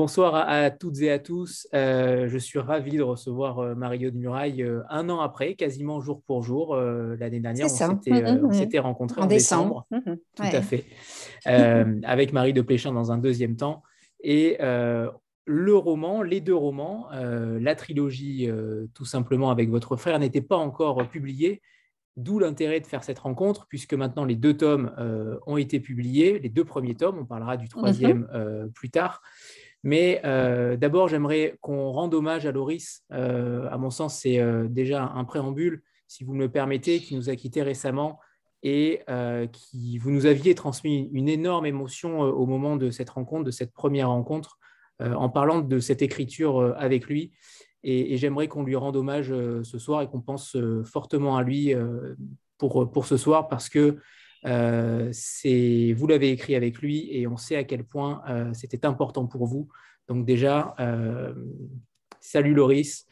Bonsoir à, toutes et à tous. Euh, je suis ravi de recevoir euh, Mario de Muraille euh, un an après, quasiment jour pour jour. L'année dernière, on mmh, mmh, s'était rencontrés en, décembre. Mmh, Tout à fait. avec Marie de Pléchin dans un deuxième temps. Et le roman, les deux romans, la trilogie, tout simplement avec votre frère, n'étaient pas encore publiés. D'où l'intérêt de faire cette rencontre, puisque maintenant les deux tomes ont été publiés, les deux premiers tomes, on parlera du troisième plus tard. Mais euh, d'abord, j'aimerais qu'on rende hommage à Loris. Euh, à mon sens, c'est euh, déjà un préambule, si vous me le permettez, qui nous a quittés récemment et qui vous nous aviez transmis une énorme émotion au moment de cette rencontre, de cette première rencontre, en parlant de cette écriture avec lui. Et, j'aimerais qu'on lui rende hommage ce soir et qu'on pense fortement à lui pour, pour ce soir parce que euh, vous l'avez écrit avec lui et on sait à quel point euh, c'était important pour vous. Donc déjà, euh, salut Loris.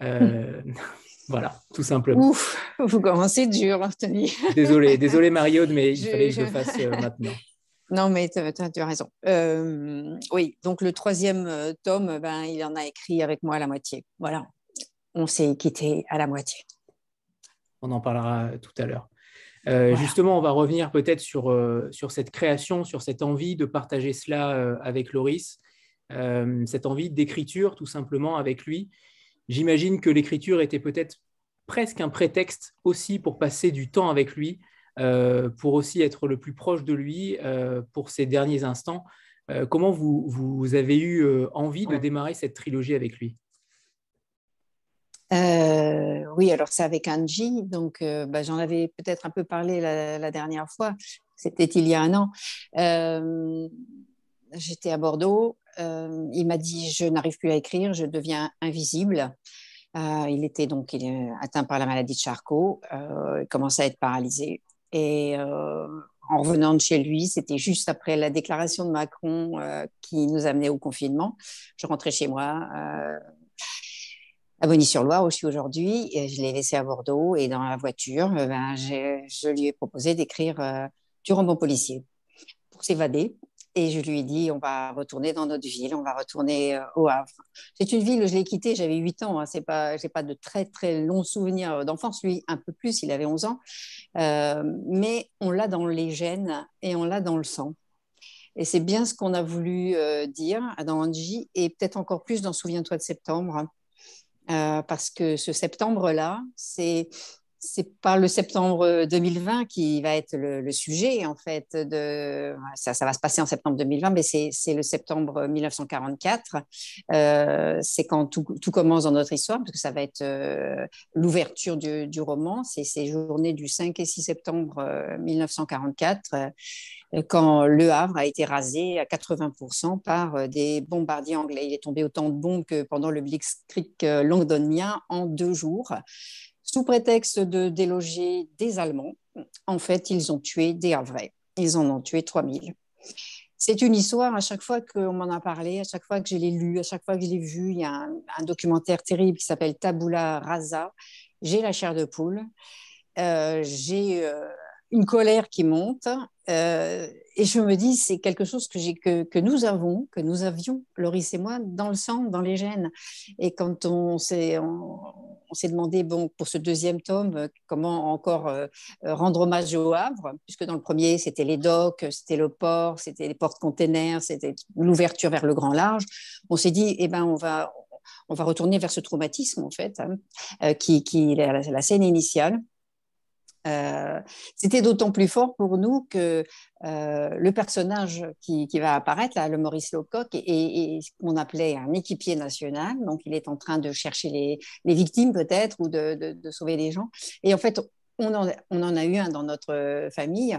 voilà, tout simplement. Ouf, vous commencez dur, Anthony. désolé, désolé Mario, mais il fallait que je le fasse maintenant. Non, mais tu as, raison. oui, donc le troisième tome, ben, il en a écrit avec moi à la moitié. Voilà, on s'est quitté à la moitié. On en parlera tout à l'heure. Euh, justement, on va revenir peut-être sur, euh, sur cette création, sur cette envie de partager cela euh, avec Loris, cette envie d'écriture tout simplement avec lui. J'imagine que l'écriture était peut-être presque un prétexte aussi pour passer du temps avec lui, pour aussi être le plus proche de lui pour ces derniers instants. comment vous, vous, avez eu envie de démarrer cette trilogie avec lui? Euh, oui, alors c'est avec Angie, donc euh, bah, j'en avais peut-être un peu parlé la, dernière fois, c'était il y a un an. Euh, j'étais à Bordeaux, il m'a dit je n'arrive plus à écrire, je deviens invisible. il était donc atteint par la maladie de Charcot, il commençait à être paralysé. Et en revenant de chez lui, c'était juste après la déclaration de Macron qui nous amenait au confinement. Je rentrais chez moi à Bonny-sur-Loire aussi aujourd'hui. Je l'ai laissé à Bordeaux et dans la voiture, euh, ben, je lui ai proposé d'écrire euh, du roman policier pour s'évader. Et je lui ai dit, on va retourner dans notre ville, on va retourner euh, au Havre. C'est une ville, je l'ai quittée, j'avais 8 ans, hein, c'est pas, j'ai pas de très très longs souvenirs d'enfance, lui un peu plus, il avait 11 ans. mais on l'a dans les gènes et on l'a dans le sang. Et c'est bien ce qu'on a voulu dire dans Angie, et peut-être encore plus dans Souviens-toi de septembre, euh, parce que ce septembre-là, c'est c'est pas le septembre 2020 qui va être le, sujet en fait de ça, ça, va se passer en septembre 2020 mais c'est le septembre 1944 euh, c'est quand tout, tout, commence dans notre histoire parce que ça va être euh, l'ouverture du, du, roman c'est ces journées du 5 et 6 septembre 1944 quand Le Havre a été rasé à 80% par euh, des bombardiers anglais. Il est tombé autant de bombes que pendant le Blitzkrieg euh, londonien en deux jours. Sous prétexte de déloger des Allemands, en fait, ils ont tué des Havrais. Ils en ont tué 3000. C'est une histoire, à chaque fois qu'on m'en a parlé, à chaque fois que je l'ai lu, à chaque fois que je l'ai vu, il y a un, documentaire terrible qui s'appelle Tabula Rasa. J'ai la chair de poule. Euh, j'ai une colère qui monte. Euh, et je me dis, c'est quelque chose que, que, que, nous avons, que nous avions, Loris et moi, dans le sang, dans les gènes. Et quand on s'est, on, demandé, bon, pour ce deuxième tome, comment encore euh, rendre hommage au Havre, puisque dans le premier, c'était les docks, c'était le port, c'était les portes-containers, c'était l'ouverture vers le grand large, on s'est dit, eh ben, on va, on va retourner vers ce traumatisme, en fait, hein, euh, qui, qui est la scène initiale. Euh, c'était d'autant plus fort pour nous que euh, le personnage qui, va apparaître, là, le Maurice Lecoq, est, ce qu'on appelait un équipier national. Donc, il est en train de chercher les, victimes, peut-être, ou de, de, sauver les gens. Et en fait, on en, a eu un dans notre euh, famille.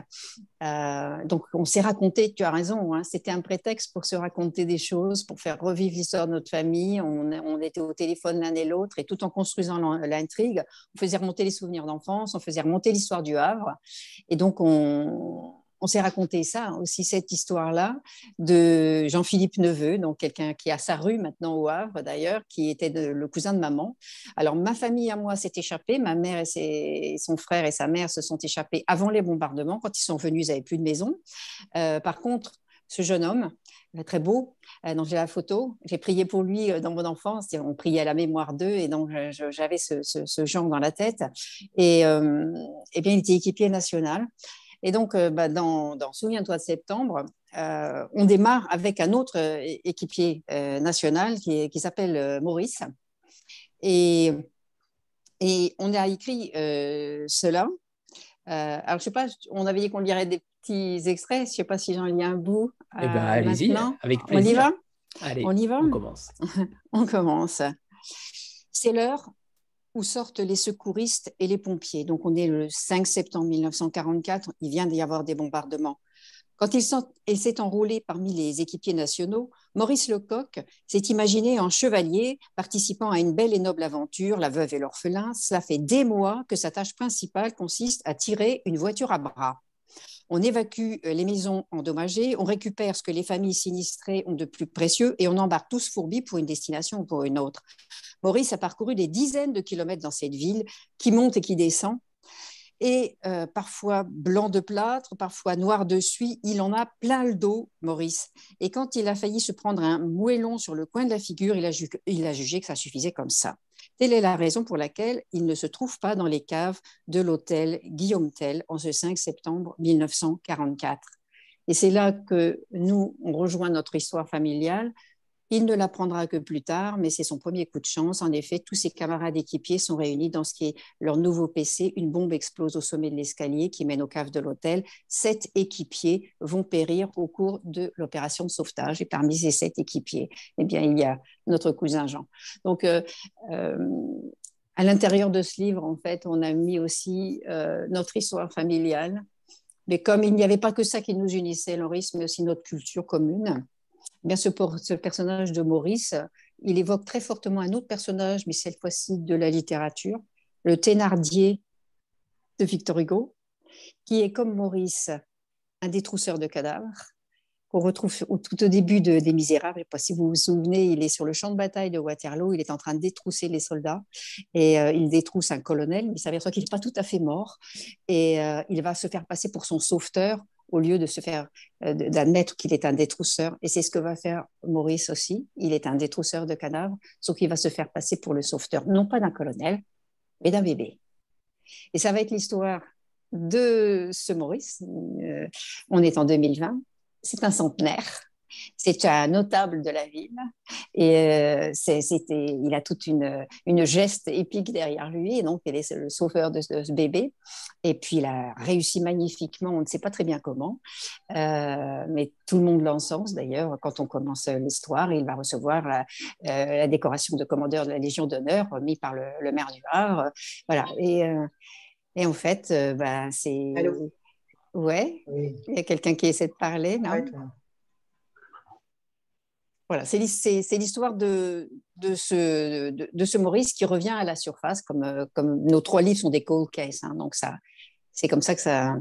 Euh, donc, on s'est raconté, tu as raison, hein, c'était un prétexte pour se raconter des choses, pour faire revivre l'histoire de notre famille. On, était au téléphone l'un et l'autre, et tout en construisant l'intrigue, on faisait remonter les souvenirs d'enfance, on faisait remonter l'histoire du Havre. Et donc, on, on s'est raconté ça aussi, cette histoire-là de Jean-Philippe Neveu, donc quelqu'un qui a sa rue maintenant au Havre d'ailleurs, qui était le cousin de maman. Alors ma famille à moi s'est échappée, ma mère et, son frère et sa mère se sont échappés avant les bombardements. Quand ils sont venus, ils n'avaient plus de maison. Euh, par contre, ce jeune homme, très beau, donc j'ai la photo. J'ai prié pour lui dans mon enfance. On priait à la mémoire d'eux, et donc j'avais ce, ce, genre dans la tête. Et, et bien, il était équipier national. Et donc, bah, dans, dans Souviens-toi de septembre, on démarre avec un autre équipier national qui, qui s'appelle Maurice. Et, et on a écrit cela. alors, je ne sais pas, on avait dit qu'on lirait des petits extraits. Je ne sais pas si j'en lis un bout. Eh ben, allez-y, avec plaisir. On y va? Allez, on y va? On commence. on commence. C'est l'heure où sortent les secouristes et les pompiers. Donc, on est le 5 septembre 1944. Il vient d'y avoir des bombardements. Quand il s'est enrôlé parmi les équipiers nationaux, Maurice Lecoq s'est imaginé en chevalier participant à une belle et noble aventure, la veuve et l'orphelin. Cela fait des mois que sa tâche principale consiste à tirer une voiture à bras. On évacue euh, les maisons endommagées, on récupère ce que les familles sinistrées ont de plus précieux et on embarque tous fourbis pour une destination ou pour une autre. Maurice a parcouru des dizaines de kilomètres dans cette ville qui monte et qui descend et euh, parfois blanc de plâtre, parfois noir de suie. Il en a plein le dos, Maurice. Et quand il a failli se prendre un moellon sur le coin de la figure, il a, il a jugé que ça suffisait comme ça. Telle est la raison pour laquelle il ne se trouve pas dans les caves de l'hôtel Guillaume Tell en ce 5 septembre 1944. Et c'est là que nous, on rejoint notre histoire familiale il ne l'apprendra que plus tard, mais c'est son premier coup de chance. En effet, tous ses camarades équipiers sont réunis dans ce qui est leur nouveau PC. Une bombe explose au sommet de l'escalier qui mène aux caves de l'hôtel. Sept équipiers vont périr au cours de l'opération de sauvetage. Et parmi ces sept équipiers, eh bien, il y a notre cousin Jean. Donc, euh, euh, à l'intérieur de ce livre, en fait, on a mis aussi euh, notre histoire familiale. Mais comme il n'y avait pas que ça qui nous unissait, Loris, mais aussi notre culture commune, bien ce, ce personnage de Maurice, il évoque très fortement un autre personnage, mais cette fois-ci de la littérature, le Thénardier de Victor Hugo, qui est comme Maurice, un détrousseur de cadavres, qu'on retrouve au, tout au début de, des Misérables. Pas si vous vous souvenez, il est sur le champ de bataille de Waterloo, il est en train de détrousser les soldats et euh, il détrousse un colonel, mais il s'aperçoit qu'il n'est pas tout à fait mort et euh, il va se faire passer pour son sauveteur au lieu de se faire euh, d'admettre qu'il est un détrousseur. Et c'est ce que va faire Maurice aussi. Il est un détrousseur de cadavres, sauf qu'il va se faire passer pour le sauveteur, non pas d'un colonel, mais d'un bébé. Et ça va être l'histoire de ce Maurice. Euh, on est en 2020. C'est un centenaire. C'est un notable de la ville et euh, c'était, il a toute une, une, geste épique derrière lui. Et donc, il est le sauveur de, ce bébé. Et puis, il a réussi magnifiquement. On ne sait pas très bien comment, euh, mais tout le monde l'encense d'ailleurs. Quand on commence l'histoire, il va recevoir la, euh, la, décoration de commandeur de la Légion d'honneur remis par le, maire du Var. Voilà. Et, et en fait, bah, c'est. Ouais. Oui. Il y a quelqu'un qui essaie de parler, non? Voilà, c'est l'histoire de, de, ce, de, ce Maurice qui revient à la surface, comme, euh, comme nos trois livres sont des cold cases. Hein, donc, ça, c'est comme ça que ça.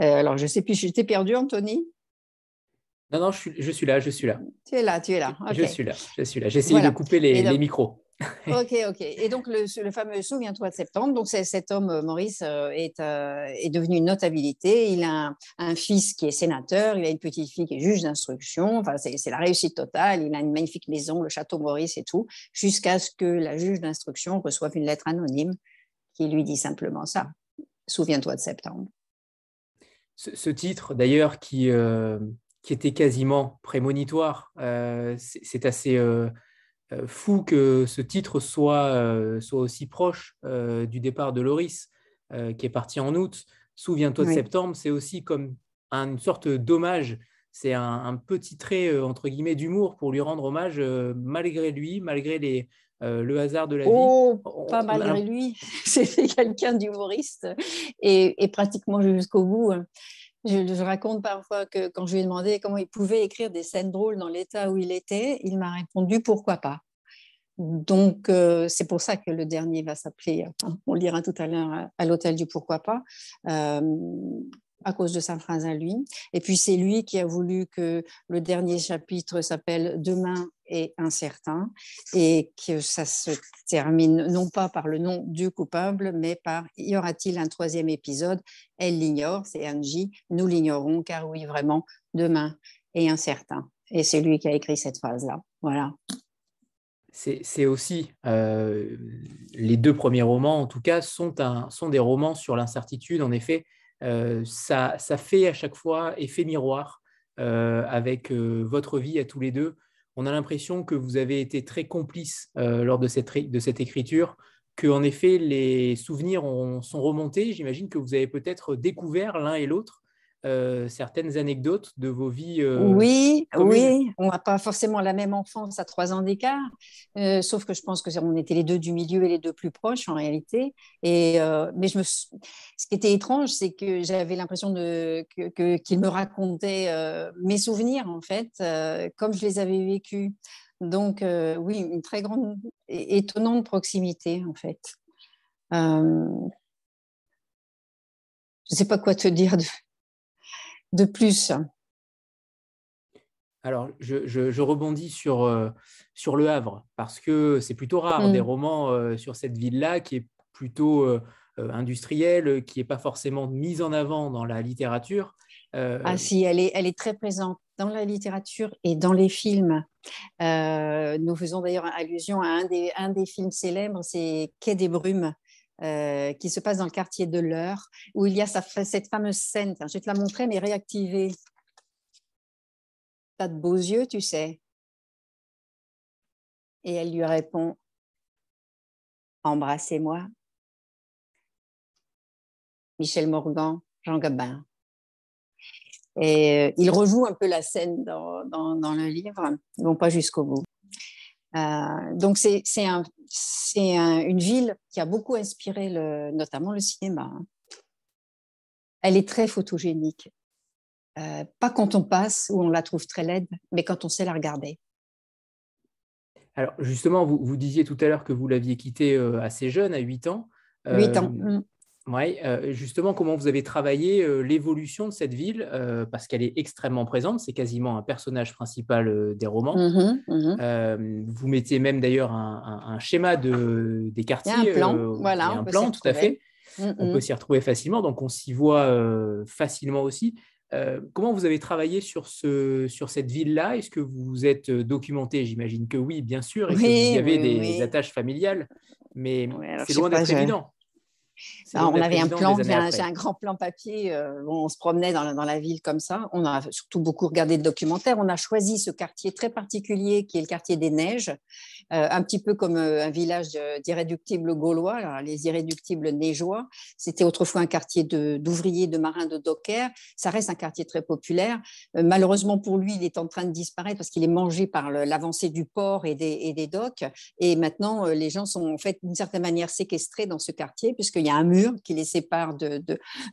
Euh, alors, je sais plus, j'étais perdu, Anthony? Non, non, je suis, je suis, là, je suis là. Tu es là, tu es là. Je suis là, je suis là. J'ai essayé de couper les, les micros. Ok, ok. Et donc, le, le fameux Souviens-toi de septembre. Donc, cet homme, euh, Maurice, euh, est, euh, est, devenu une notabilité. Il a un, fils qui est sénateur, il a une petite fille qui est juge d'instruction. Enfin, c'est la réussite totale. Il a une magnifique maison, le château Maurice et tout, jusqu'à ce que la juge d'instruction reçoive une lettre anonyme qui lui dit simplement ça. Souviens-toi de septembre. Ce, titre, d'ailleurs, qui, qui était quasiment prémonitoire, c'est assez fou que ce titre soit, euh, soit aussi proche euh, du départ de Loris, qui est parti en août. Souviens-toi de septembre, c'est aussi comme une sorte d'hommage. C'est un, petit trait, entre guillemets, d'humour pour lui rendre hommage, malgré lui, malgré les, le hasard de la vie. Oh, pas malgré lui. C'était quelqu'un d'humoriste et, et, pratiquement jusqu'au bout. Hein. Je, raconte parfois que quand je lui ai demandé comment il pouvait écrire des scènes drôles dans l'état où il était, il m'a répondu pourquoi pas? Donc, euh, c'est pour ça que le dernier va s'appeler, on le lira tout à l'heure, à l'hôtel du pourquoi pas, euh, à cause de sa phrase à lui. Et puis, c'est lui qui a voulu que le dernier chapitre s'appelle Demain est incertain et que ça se termine non pas par le nom du coupable, mais par y aura-t-il un troisième épisode? Elle l'ignore, c'est Angie, nous l'ignorons car oui, vraiment, demain est incertain. Et c'est lui qui a écrit cette phrase-là. Voilà. C'est aussi, euh, les deux premiers romans, en tout cas, sont, un, sont des romans sur l'incertitude. En effet, euh, ça, ça, fait à chaque fois effet miroir euh, avec votre vie à tous les deux. On a l'impression que vous avez été très complices lors de cette, écriture, que en effet, les souvenirs sont remontés. J'imagine que vous avez peut-être découvert l'un et l'autre euh, certaines anecdotes de vos vies euh, Oui, oui. On n'a pas forcément la même enfance à trois ans d'écart, euh, sauf que je pense que on était les deux du milieu et les deux plus proches en réalité. Et mais je me, ce qui était étrange, c'est que j'avais l'impression de que, qu'il me racontait mes souvenirs en fait, comme je les avais vécus. Donc oui, une très grande, étonnante proximité en fait. je ne sais pas quoi te dire de, de plus alors, je, rebondis sur, euh, sur Le Havre, parce que c'est plutôt rare des mm. romans euh, sur cette ville-là qui est plutôt euh, industrielle, qui n'est pas forcément mise en avant dans la littérature. Ah si, elle est, elle est très présente dans la littérature et dans les films. nous faisons d'ailleurs allusion à un des, un des films célèbres, c'est Quai des Brumes, euh, qui se passe dans le quartier de l'Eure, où il y a cette fameuse scène, je vais te la montrer, mais réactivée. T'as de beaux yeux, tu sais. Et elle lui répond, embrassez-moi. Michel Morgan, Jean Gabin. Et euh, il rejoue un peu la scène dans, le livre, non pas jusqu'au bout. Euh, donc c'est un, une ville qui a beaucoup inspiré le, notamment le cinéma. Hein. Elle est très photogénique. Euh, pas quand on passe où on la trouve très laide, mais quand on sait la regarder. Alors justement, vous, vous disiez tout à l'heure que vous l'aviez quittée euh, assez jeune, à 8 ans. 8 ans. Oui, euh, justement, comment vous avez travaillé euh, l'évolution de cette ville euh, Parce qu'elle est extrêmement présente, c'est quasiment un personnage principal des romans. Mmh mmh vous mettiez même d'ailleurs un, schéma de, des quartiers. un plan, voilà. Un plan, tout à fait. Mmh on peut s'y retrouver facilement, donc on s'y voit facilement aussi. comment vous avez travaillé sur, ce, sur cette ville-là? Est-ce que vous vous êtes documenté? J'imagine que oui, bien sûr, et que vous y avez des attaches familiales, mais c'est loin d'être évident on avait un plan, j'ai un, grand plan papier, euh, on se promenait dans la, ville comme ça. On a surtout beaucoup regardé de documentaires. On a choisi ce quartier très particulier qui est le quartier des Neiges, un petit peu comme euh, un village d'irréductibles gaulois, les irréductibles neigeois. C'était autrefois un quartier d'ouvriers, de, marins, de dockers. Ça reste un quartier très populaire. malheureusement pour lui, il est en train de disparaître parce qu'il est mangé par l'avancée du port et des, docks. Et maintenant, les gens sont en fait d'une certaine manière séquestrés dans ce quartier puisqu'il y a un mur qui les sépare de,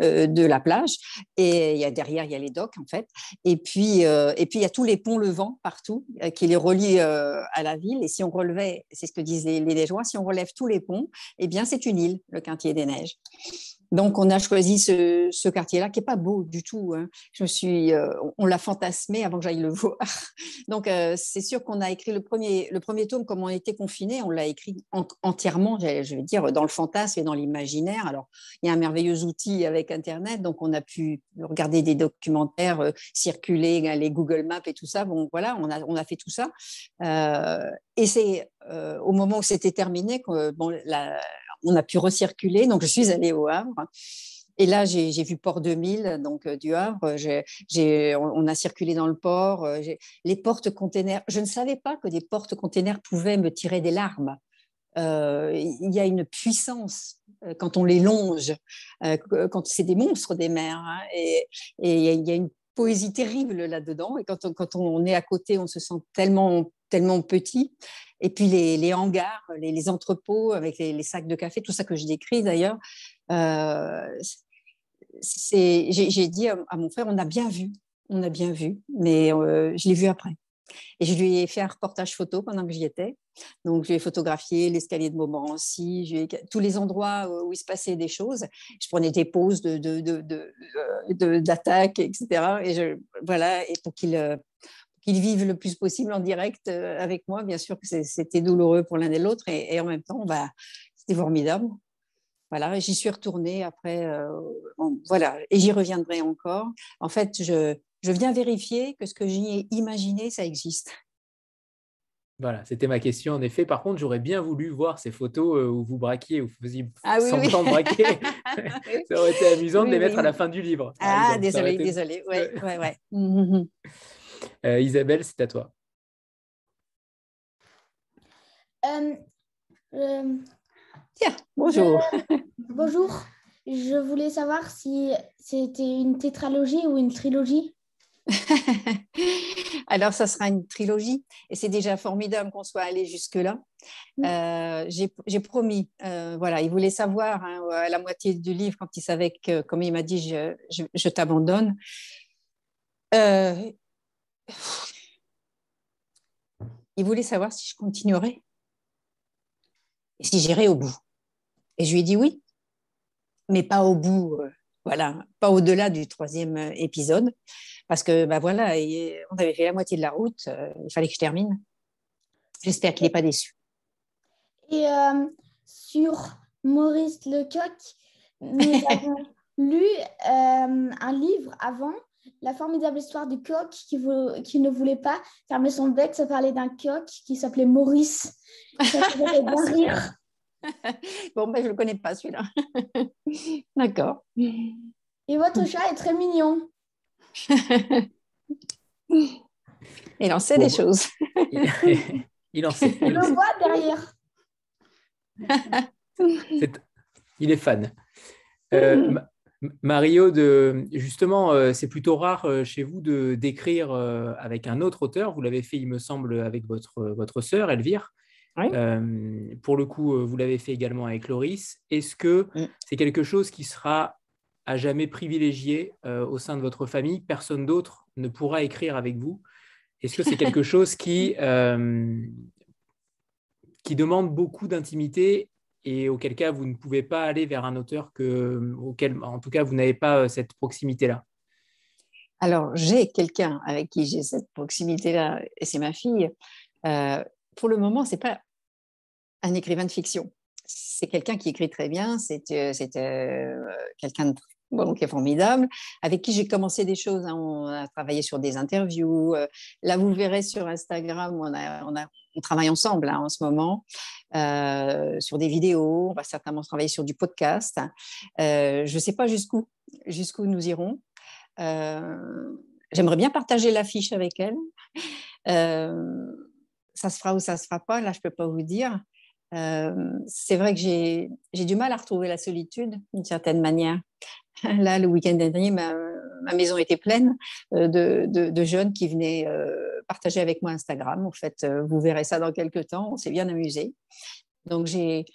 euh, la plage. Et il y a, derrière, il y a les docks, en fait. Et puis, euh, et puis il y a tous les ponts levants partout euh, qui les relient à la ville. Et si on c'est ce que disent les, les si on relève tous les ponts, eh bien, c'est une île, le Quintier des Neiges. Donc, on a choisi ce, quartier-là, qui n'est pas beau du tout. Hein. Suis, euh, on l'a fantasmé avant que j'aille le voir. Donc, euh, c'est sûr qu'on a écrit le premier, le premier tome, comme on était confinés, on l'a écrit entièrement, je veux dire, dans le fantasme et dans l'imaginaire. Alors, il y a un merveilleux outil avec Internet, donc on a pu regarder des documentaires, euh, circuler, les Google Maps et tout ça. Bon, voilà, on a, on a fait tout ça. et c'est au moment où c'était terminé que bon, la, on a pu recirculer. Donc, je suis allée au Havre. Et là, j'ai vu Port 2000, donc euh, du Havre. on, a circulé dans le port. Euh, les portes containers. Je ne savais pas que des portes containers pouvaient me tirer des larmes. Euh, il y a une puissance quand on les longe, quand c'est des monstres des mers. Hein, et, il y a une poésie terrible là-dedans. Et quand on, quand on est à côté, on se sent tellement, tellement petit. Et puis les, hangars, les, entrepôts avec les, sacs de café, tout ça que je décris d'ailleurs. Euh, j'ai dit à, mon frère, on a bien vu, on a bien vu, mais euh, je l'ai vu après. Et je lui ai fait un reportage photo pendant que j'y étais. Donc, je lui ai photographié l'escalier de Montmorency, tous les endroits où il se passait des choses. Je prenais des pauses de, d'attaque, etc. Et voilà, et pour qu'il qu'ils vivent le plus possible en direct euh, avec moi. Bien sûr que c'était douloureux pour l'un et l'autre, et, en même temps, bah, c'était formidable. Voilà, j'y suis retournée après. Euh, voilà, et j'y reviendrai encore. En fait, je, je viens vérifier que ce que j'ai imaginé, ça existe. Voilà, c'était ma question en effet. Par contre, j'aurais bien voulu voir ces photos euh, où vous braquiez, où vous faisiez ah, oui, semblant de braquer. ça aurait été amusant de les mettre à la fin du livre. Ah, désolé, désolé. Ouais, ouais, ouais. Euh, Isabelle, c'est à toi. Euh, Tiens, bonjour. bonjour. Je voulais savoir si c'était une tétralogie ou une trilogie. Alors, ça sera une trilogie et c'est déjà formidable qu'on soit allé jusque-là. Euh, j'ai promis, euh, voilà, il voulait savoir hein, à la moitié du livre quand il savait que, comme il m'a dit, je, t'abandonne. Euh, il voulait savoir si je continuerais et si j'irais au bout. Et je lui ai dit oui, mais pas au bout, voilà, pas au-delà du troisième épisode parce que bah voilà, on avait fait la moitié de la route, euh, il fallait que je termine. J'espère qu'il n'est pas déçu. Et euh, sur Maurice Lecoq, nous avons lu euh, un livre avant, La formidable histoire du coq qui, qui, ne voulait pas fermer son bec, ça parlait d'un coq qui s'appelait Maurice. Ça rire. bon, ben, je ne le connais pas celui-là. D'accord. Et votre chat est très mignon. il en sait des choses. il, en sait. Il le voit derrière. il est fan. Euh, Mario, de, justement, euh, c'est plutôt rare euh, chez vous de d'écrire avec un autre auteur. Vous l'avez fait, il me semble, avec votre, votre sœur, Elvire. pour le coup, vous l'avez fait également avec Loris. Est-ce que mm. c'est quelque chose qui sera à jamais privilégié euh, au sein de votre famille? Personne d'autre ne pourra écrire avec vous. Est-ce que c'est quelque chose qui, euh, qui demande beaucoup d'intimité et auquel cas vous ne pouvez pas aller vers un auteur que, auquel, en tout cas, vous n'avez pas euh, cette proximité-là Alors, j'ai quelqu'un avec qui j'ai cette proximité-là, et c'est ma fille. pour le moment, c'est pas un écrivain de fiction. C'est quelqu'un qui écrit très bien, c'est quelqu'un de qui est formidable, avec qui j'ai commencé des choses. Hein. on a travaillé sur des interviews. Euh, là, vous verrez sur Instagram, on, a, on travaille ensemble hein, en ce moment euh, sur des vidéos. On va certainement travailler sur du podcast. Euh, je ne sais pas jusqu'où, jusqu'où nous irons. J'aimerais bien partager l'affiche avec elle. ça se fera ou ça ne se fera pas, là, je ne peux pas vous dire. c'est vrai que j'ai du mal à retrouver la solitude d'une certaine manière. Là, le week-end dernier, ma, maison était pleine euh, de, jeunes qui venaient euh, partager avec moi Instagram. En fait, euh, vous verrez ça dans quelques temps. On s'est bien amusé. Donc, j'ai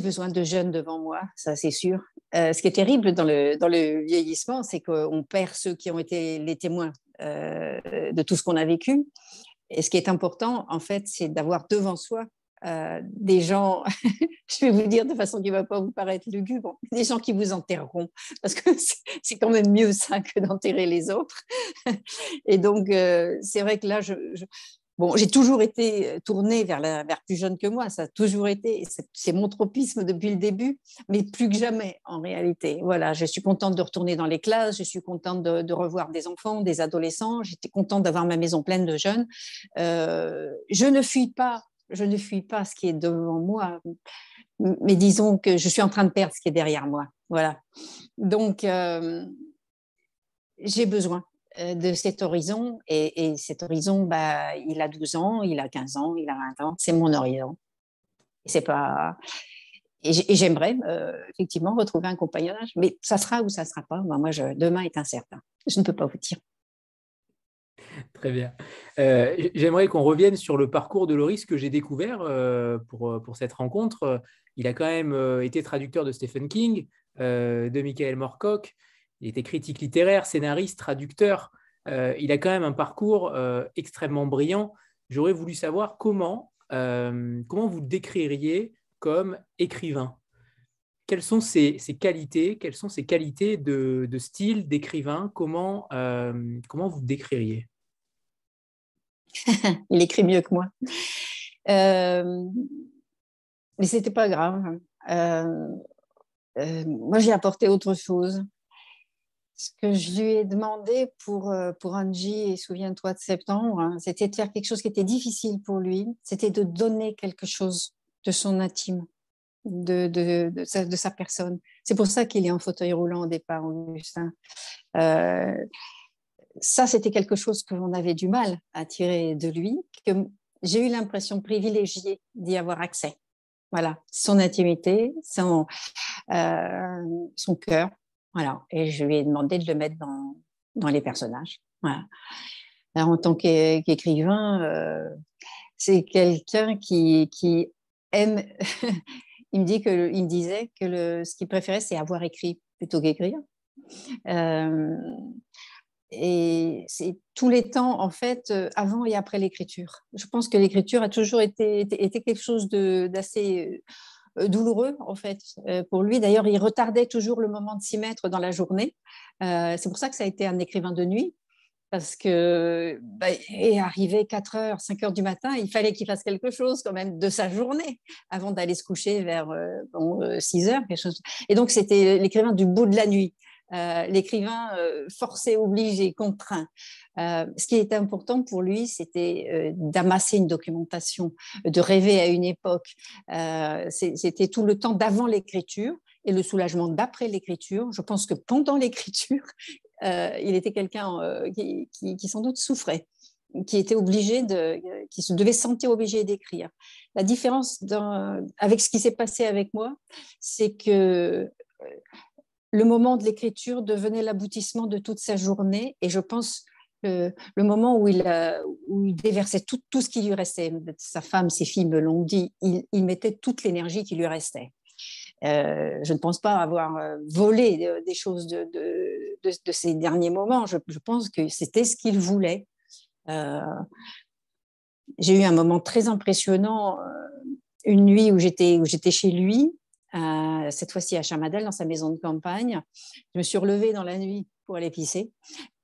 besoin de jeunes devant moi, ça c'est sûr. ce qui est terrible dans le, dans le vieillissement, c'est qu'on perd ceux qui ont été les témoins de tout ce qu'on a vécu. Et ce qui est important, en fait, c'est d'avoir devant soi euh, des gens, je vais vous dire de façon qui ne va pas vous paraître lugubre, des gens qui vous enterreront, parce que c'est quand même mieux ça que d'enterrer les autres. Et donc, euh, c'est vrai que là, je, bon, j'ai toujours été tournée vers, la, plus jeune que moi, ça a toujours été, c'est mon tropisme depuis le début, mais plus que jamais en réalité. Voilà, je suis contente de retourner dans les classes, je suis contente de, revoir des enfants, des adolescents, j'étais contente d'avoir ma maison pleine de jeunes. Euh, je ne fuis pas je ne fuis pas ce qui est devant moi, mais disons que je suis en train de perdre ce qui est derrière moi. Voilà. Donc, euh, j'ai besoin euh, de cet horizon. Et, cet horizon, bah, il a 12 ans, il a 15 ans, il a 20 ans. C'est mon horizon. C'est pas. Et j'aimerais euh, effectivement retrouver un compagnonnage, mais ça sera ou ça sera pas. Moi, demain est incertain. Je ne peux pas vous dire. Très bien. Euh, j'aimerais qu'on revienne sur le parcours de Loris que j'ai découvert euh, pour, euh, pour, cette rencontre. Il a quand même été traducteur de Stephen King, de Michael Moorcock. Il était critique littéraire, scénariste, traducteur. il a quand même un parcours extrêmement brillant. J'aurais voulu savoir comment, comment vous le décririez comme écrivain. Quelles sont ses, qualités? Quelles sont ses qualités de, de style d'écrivain? Comment, comment vous le décririez? il écrit mieux que moi. Euh, mais c'était pas grave. Euh, euh, moi, j'ai apporté autre chose. ce que je lui ai demandé pour, euh, pour Angie et Souviens-toi de septembre, hein, c'était de faire quelque chose qui était difficile pour lui, c'était de donner quelque chose de son intime, de, de, de, de sa, personne. C'est pour ça qu'il est en fauteuil roulant au départ, Augustin. Euh, ça, c'était quelque chose que l'on avait du mal à tirer de lui, que j'ai eu l'impression privilégiée d'y avoir accès. Voilà, son intimité, son, euh, son cœur. Voilà, et je lui ai demandé de le mettre dans, dans les personnages. Alors, en tant qu'écrivain, euh, c'est quelqu'un qui, aime. il me dit que, me disait que ce qu'il préférait, c'est avoir écrit plutôt qu'écrire. Euh, et c'est tous les temps, en fait, euh, avant et après l'écriture. Je pense que l'écriture a toujours été, quelque chose d'assez euh, douloureux, en fait, euh, pour lui. D'ailleurs, il retardait toujours le moment de s'y mettre dans la journée. c'est pour ça que ça a été un écrivain de nuit, parce que bah, est arrivé 4 heures, 5 heures du matin, il fallait qu'il fasse quelque chose quand même de sa journée avant d'aller se coucher vers 6 heures. Quelque chose. Et donc, c'était l'écrivain du bout de la nuit. Euh, l'écrivain euh, forcé, obligé, contraint. Euh, ce qui était important pour lui, c'était d'amasser une documentation, de rêver à une époque. c'était tout le temps d'avant l'écriture et le soulagement d'après l'écriture. Je pense que pendant l'écriture, il était quelqu'un qui, qui, sans doute souffrait qui était obligé de, qui se devait sentir obligé d'écrire. La différence avec ce qui s'est passé avec moi, c'est que le moment de l'écriture devenait l'aboutissement de toute sa journée et je pense le, le moment où il, déversait tout, ce qui lui restait, sa femme, ses filles me l'ont dit, il, mettait toute l'énergie qui lui restait. Euh, je ne pense pas avoir euh, volé des choses de, de, ces derniers moments. Je, pense que c'était ce qu'il voulait. Euh, J'ai eu un moment très impressionnant, euh, une nuit où j'étais chez lui euh, cette fois-ci à Chamadel, dans sa maison de campagne. Je me suis relevée dans la nuit pour aller pisser.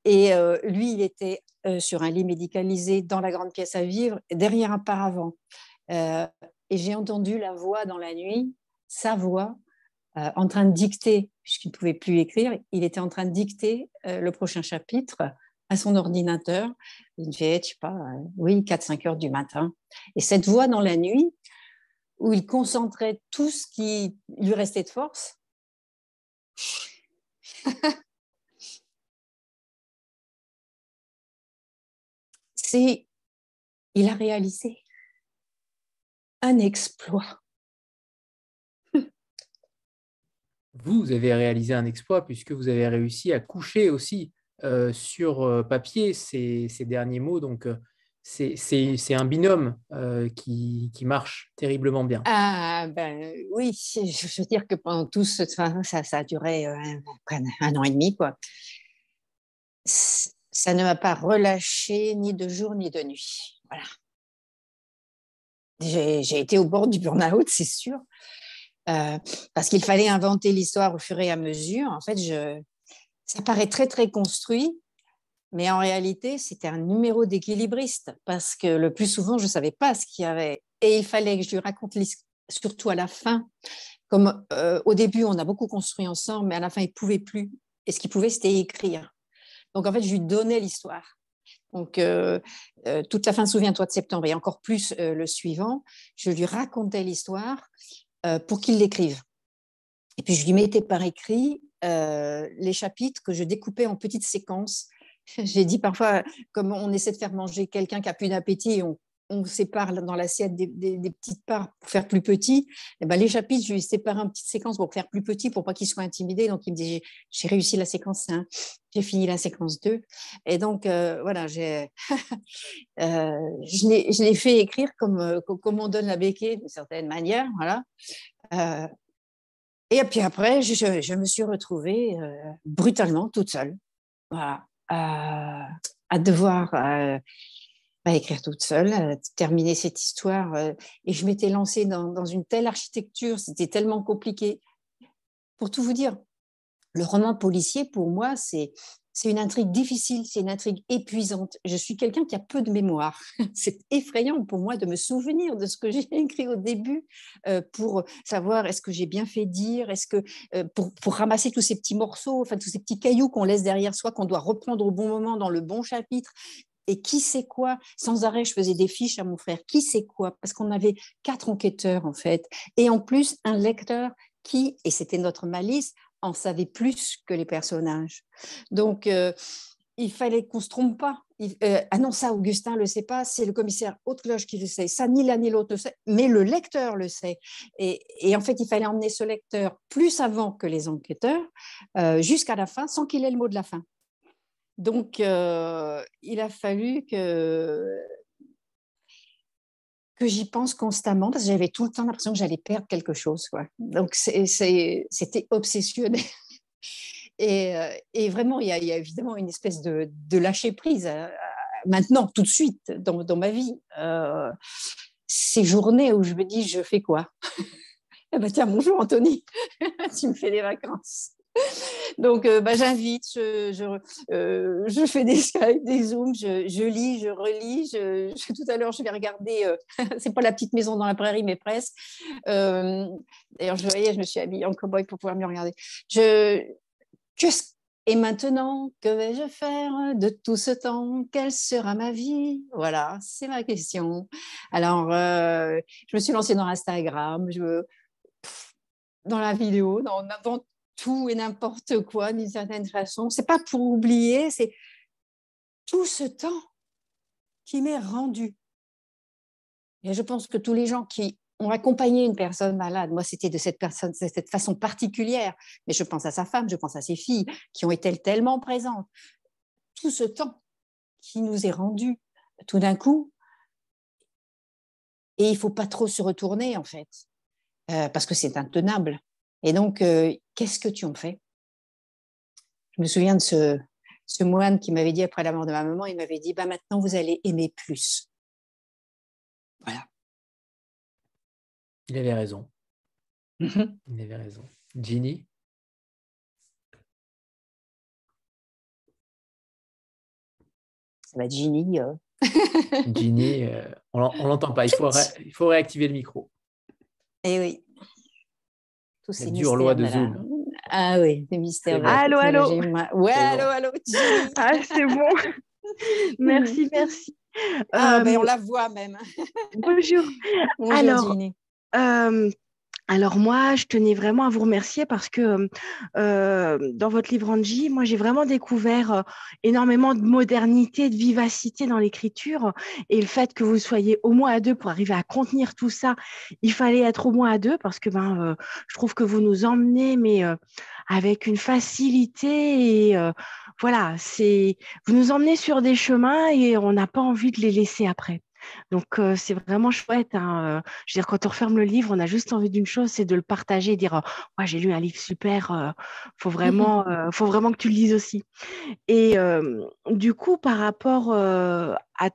Et euh, lui, il était euh, sur un lit médicalisé dans la grande pièce à vivre, derrière un paravent. et j'ai entendu la voix dans la nuit, sa voix, en train de dicter, puisqu'il ne pouvait plus écrire, il était en train de dicter le prochain chapitre à son ordinateur. Il devait être, je sais pas, oui, 4-5 heures du matin. Et cette voix dans la nuit, où il concentrait tout ce qui lui restait de force. C'est, il a réalisé un exploit. Vous avez réalisé un exploit puisque vous avez réussi à coucher aussi euh, sur euh, papier ces, ces, derniers mots. Donc, euh, c'est un binôme euh, qui, marche terriblement bien. Ah, ben oui, je veux dire que pendant tout ce temps, ça, ça a duré euh, un, un, an et demi, quoi. Ça ne m'a pas relâché ni de jour ni de nuit. Voilà. J'ai été au bord du burn-out, c'est sûr, euh, parce qu'il fallait inventer l'histoire au fur et à mesure. En fait, je, ça paraît très, très construit, mais en réalité, c'était un numéro d'équilibriste parce que le plus souvent, je ne savais pas ce qu'il y avait. Et il fallait que je lui raconte surtout à la fin. Comme euh, au début, on a beaucoup construit ensemble, mais à la fin, il ne pouvait plus. Et ce qu'il pouvait, c'était écrire. Donc, en fait, je lui donnais l'histoire. Donc, euh, euh, toute la fin, souviens-toi de septembre, et encore plus le suivant, je lui racontais l'histoire pour qu'il l'écrive. Et puis, je lui mettais par écrit les chapitres que je découpais en petites séquences j'ai dit parfois, comme on essaie de faire manger quelqu'un qui a plus d'appétit, on, sépare dans l'assiette des, petites parts pour faire plus petit. Et eh ben, les chapitres, je lui sépare en petites séquences pour faire plus petit, pour pas qu'il soit intimidé. Donc, il me dit, j'ai réussi la séquence 1, j'ai fini la séquence 2. Et donc, euh, voilà, euh, je l'ai fait écrire comme, euh, comme on donne la béquille, d'une certaine manière. Voilà. et puis après, je, je me suis retrouvée brutalement toute seule. Voilà à, devoir euh, écrire toute seule, à terminer cette histoire. Euh, et je m'étais lancée dans, une telle architecture, c'était tellement compliqué. Pour tout vous dire, le roman policier, pour moi, c'est c'est une intrigue difficile, c'est une intrigue épuisante. Je suis quelqu'un qui a peu de mémoire. C'est effrayant pour moi de me souvenir de ce que j'ai écrit au début euh, pour savoir est-ce que j'ai bien fait dire, est-ce que euh, pour, ramasser tous ces petits morceaux, enfin tous ces petits cailloux qu'on laisse derrière soi, qu'on doit reprendre au bon moment dans le bon chapitre. Et qui sait quoi? Sans arrêt, je faisais des fiches à mon frère. Qui sait quoi? Parce qu'on avait quatre enquêteurs en fait, et en plus un lecteur qui, et c'était notre malice, en savait plus que les personnages. Donc, euh, il fallait qu'on se trompe pas. Euh, ah non, ça, Augustin le sait pas, c'est le commissaire Haute-Cloche qui le sait. Ça, ni l'un ni l'autre ne sait, mais le lecteur le sait. Et, en fait, il fallait emmener ce lecteur plus avant que les enquêteurs, euh, jusqu'à la fin, sans qu'il ait le mot de la fin. Donc, il a fallu que que j'y pense constamment parce que j'avais tout le temps l'impression que j'allais perdre quelque chose. Quoi. Donc, c'était obsessionnel. Et, euh, et, vraiment, il y, a, évidemment une espèce de, lâcher prise euh, maintenant, tout de suite, dans, ma vie. Euh, ces journées où je me dis, je fais quoi? Eh ben, Tiens, bonjour Anthony, tu me fais des vacances. Donc, euh, bah, j'invite, je, euh, je, fais des Skype, des Zooms, je, lis, je relis. Tout à l'heure, je vais regarder, euh, c'est pas la petite maison dans la prairie, mais presque. D'ailleurs, je voyais, je me suis habillée en cowboy pour pouvoir mieux regarder. Je, et maintenant, que vais-je faire de tout ce temps? Quelle sera ma vie? Voilà, c'est ma question. Alors, je me suis lancée dans Instagram, je, dans la vidéo, dans, dans tout et n'importe quoi d'une certaine façon. C'est pas pour oublier, c'est tout ce temps qui m'est rendu. Et je pense que tous les gens qui ont accompagné une personne malade, moi c'était de cette personne, de cette façon particulière, mais je pense à sa femme, je pense à ses filles qui ont été tellement présentes. Tout ce temps qui nous est rendu tout d'un coup, et il faut pas trop se retourner en fait, euh, parce que c'est intenable. Et donc, euh, qu'est-ce que tu en fais? Je me souviens de ce, ce moine qui m'avait dit après la mort de ma maman, il m'avait dit, bah, maintenant vous allez aimer plus. Voilà. Il avait raison. Mhm. Il avait raison. Ginny? Ça va Ginny. Euh. Ginny, euh, on ne l'entend pas. Il faut, il faut réactiver le micro. Eh oui. Tous ces dure loi de Zoom. Ah oui, des mystères. Allô, allô. Ouais, allô, allô. Ah, c'est bon. merci, merci. Ah, ben, on la voit même. Bonjour. Bonjour Alors, euh, alors moi, je tenais vraiment à vous remercier parce que dans votre livre Angie, moi j'ai vraiment découvert énormément de modernité, de vivacité dans l'écriture et le fait que vous soyez au moins à deux pour arriver à contenir tout ça, il fallait être au moins à deux parce que ben euh, je trouve que vous nous emmenez mais avec une facilité et voilà, c'est vous nous emmenez sur des chemins et on n'a pas envie de les laisser après. Donc, euh, c'est vraiment chouette. Hein, euh, je veux dire, quand on referme le livre, on a juste envie d'une chose, c'est de le partager et dire oh, J'ai lu un livre super, faut, vraiment, faut vraiment que tu le lises aussi. Et du coup, par rapport à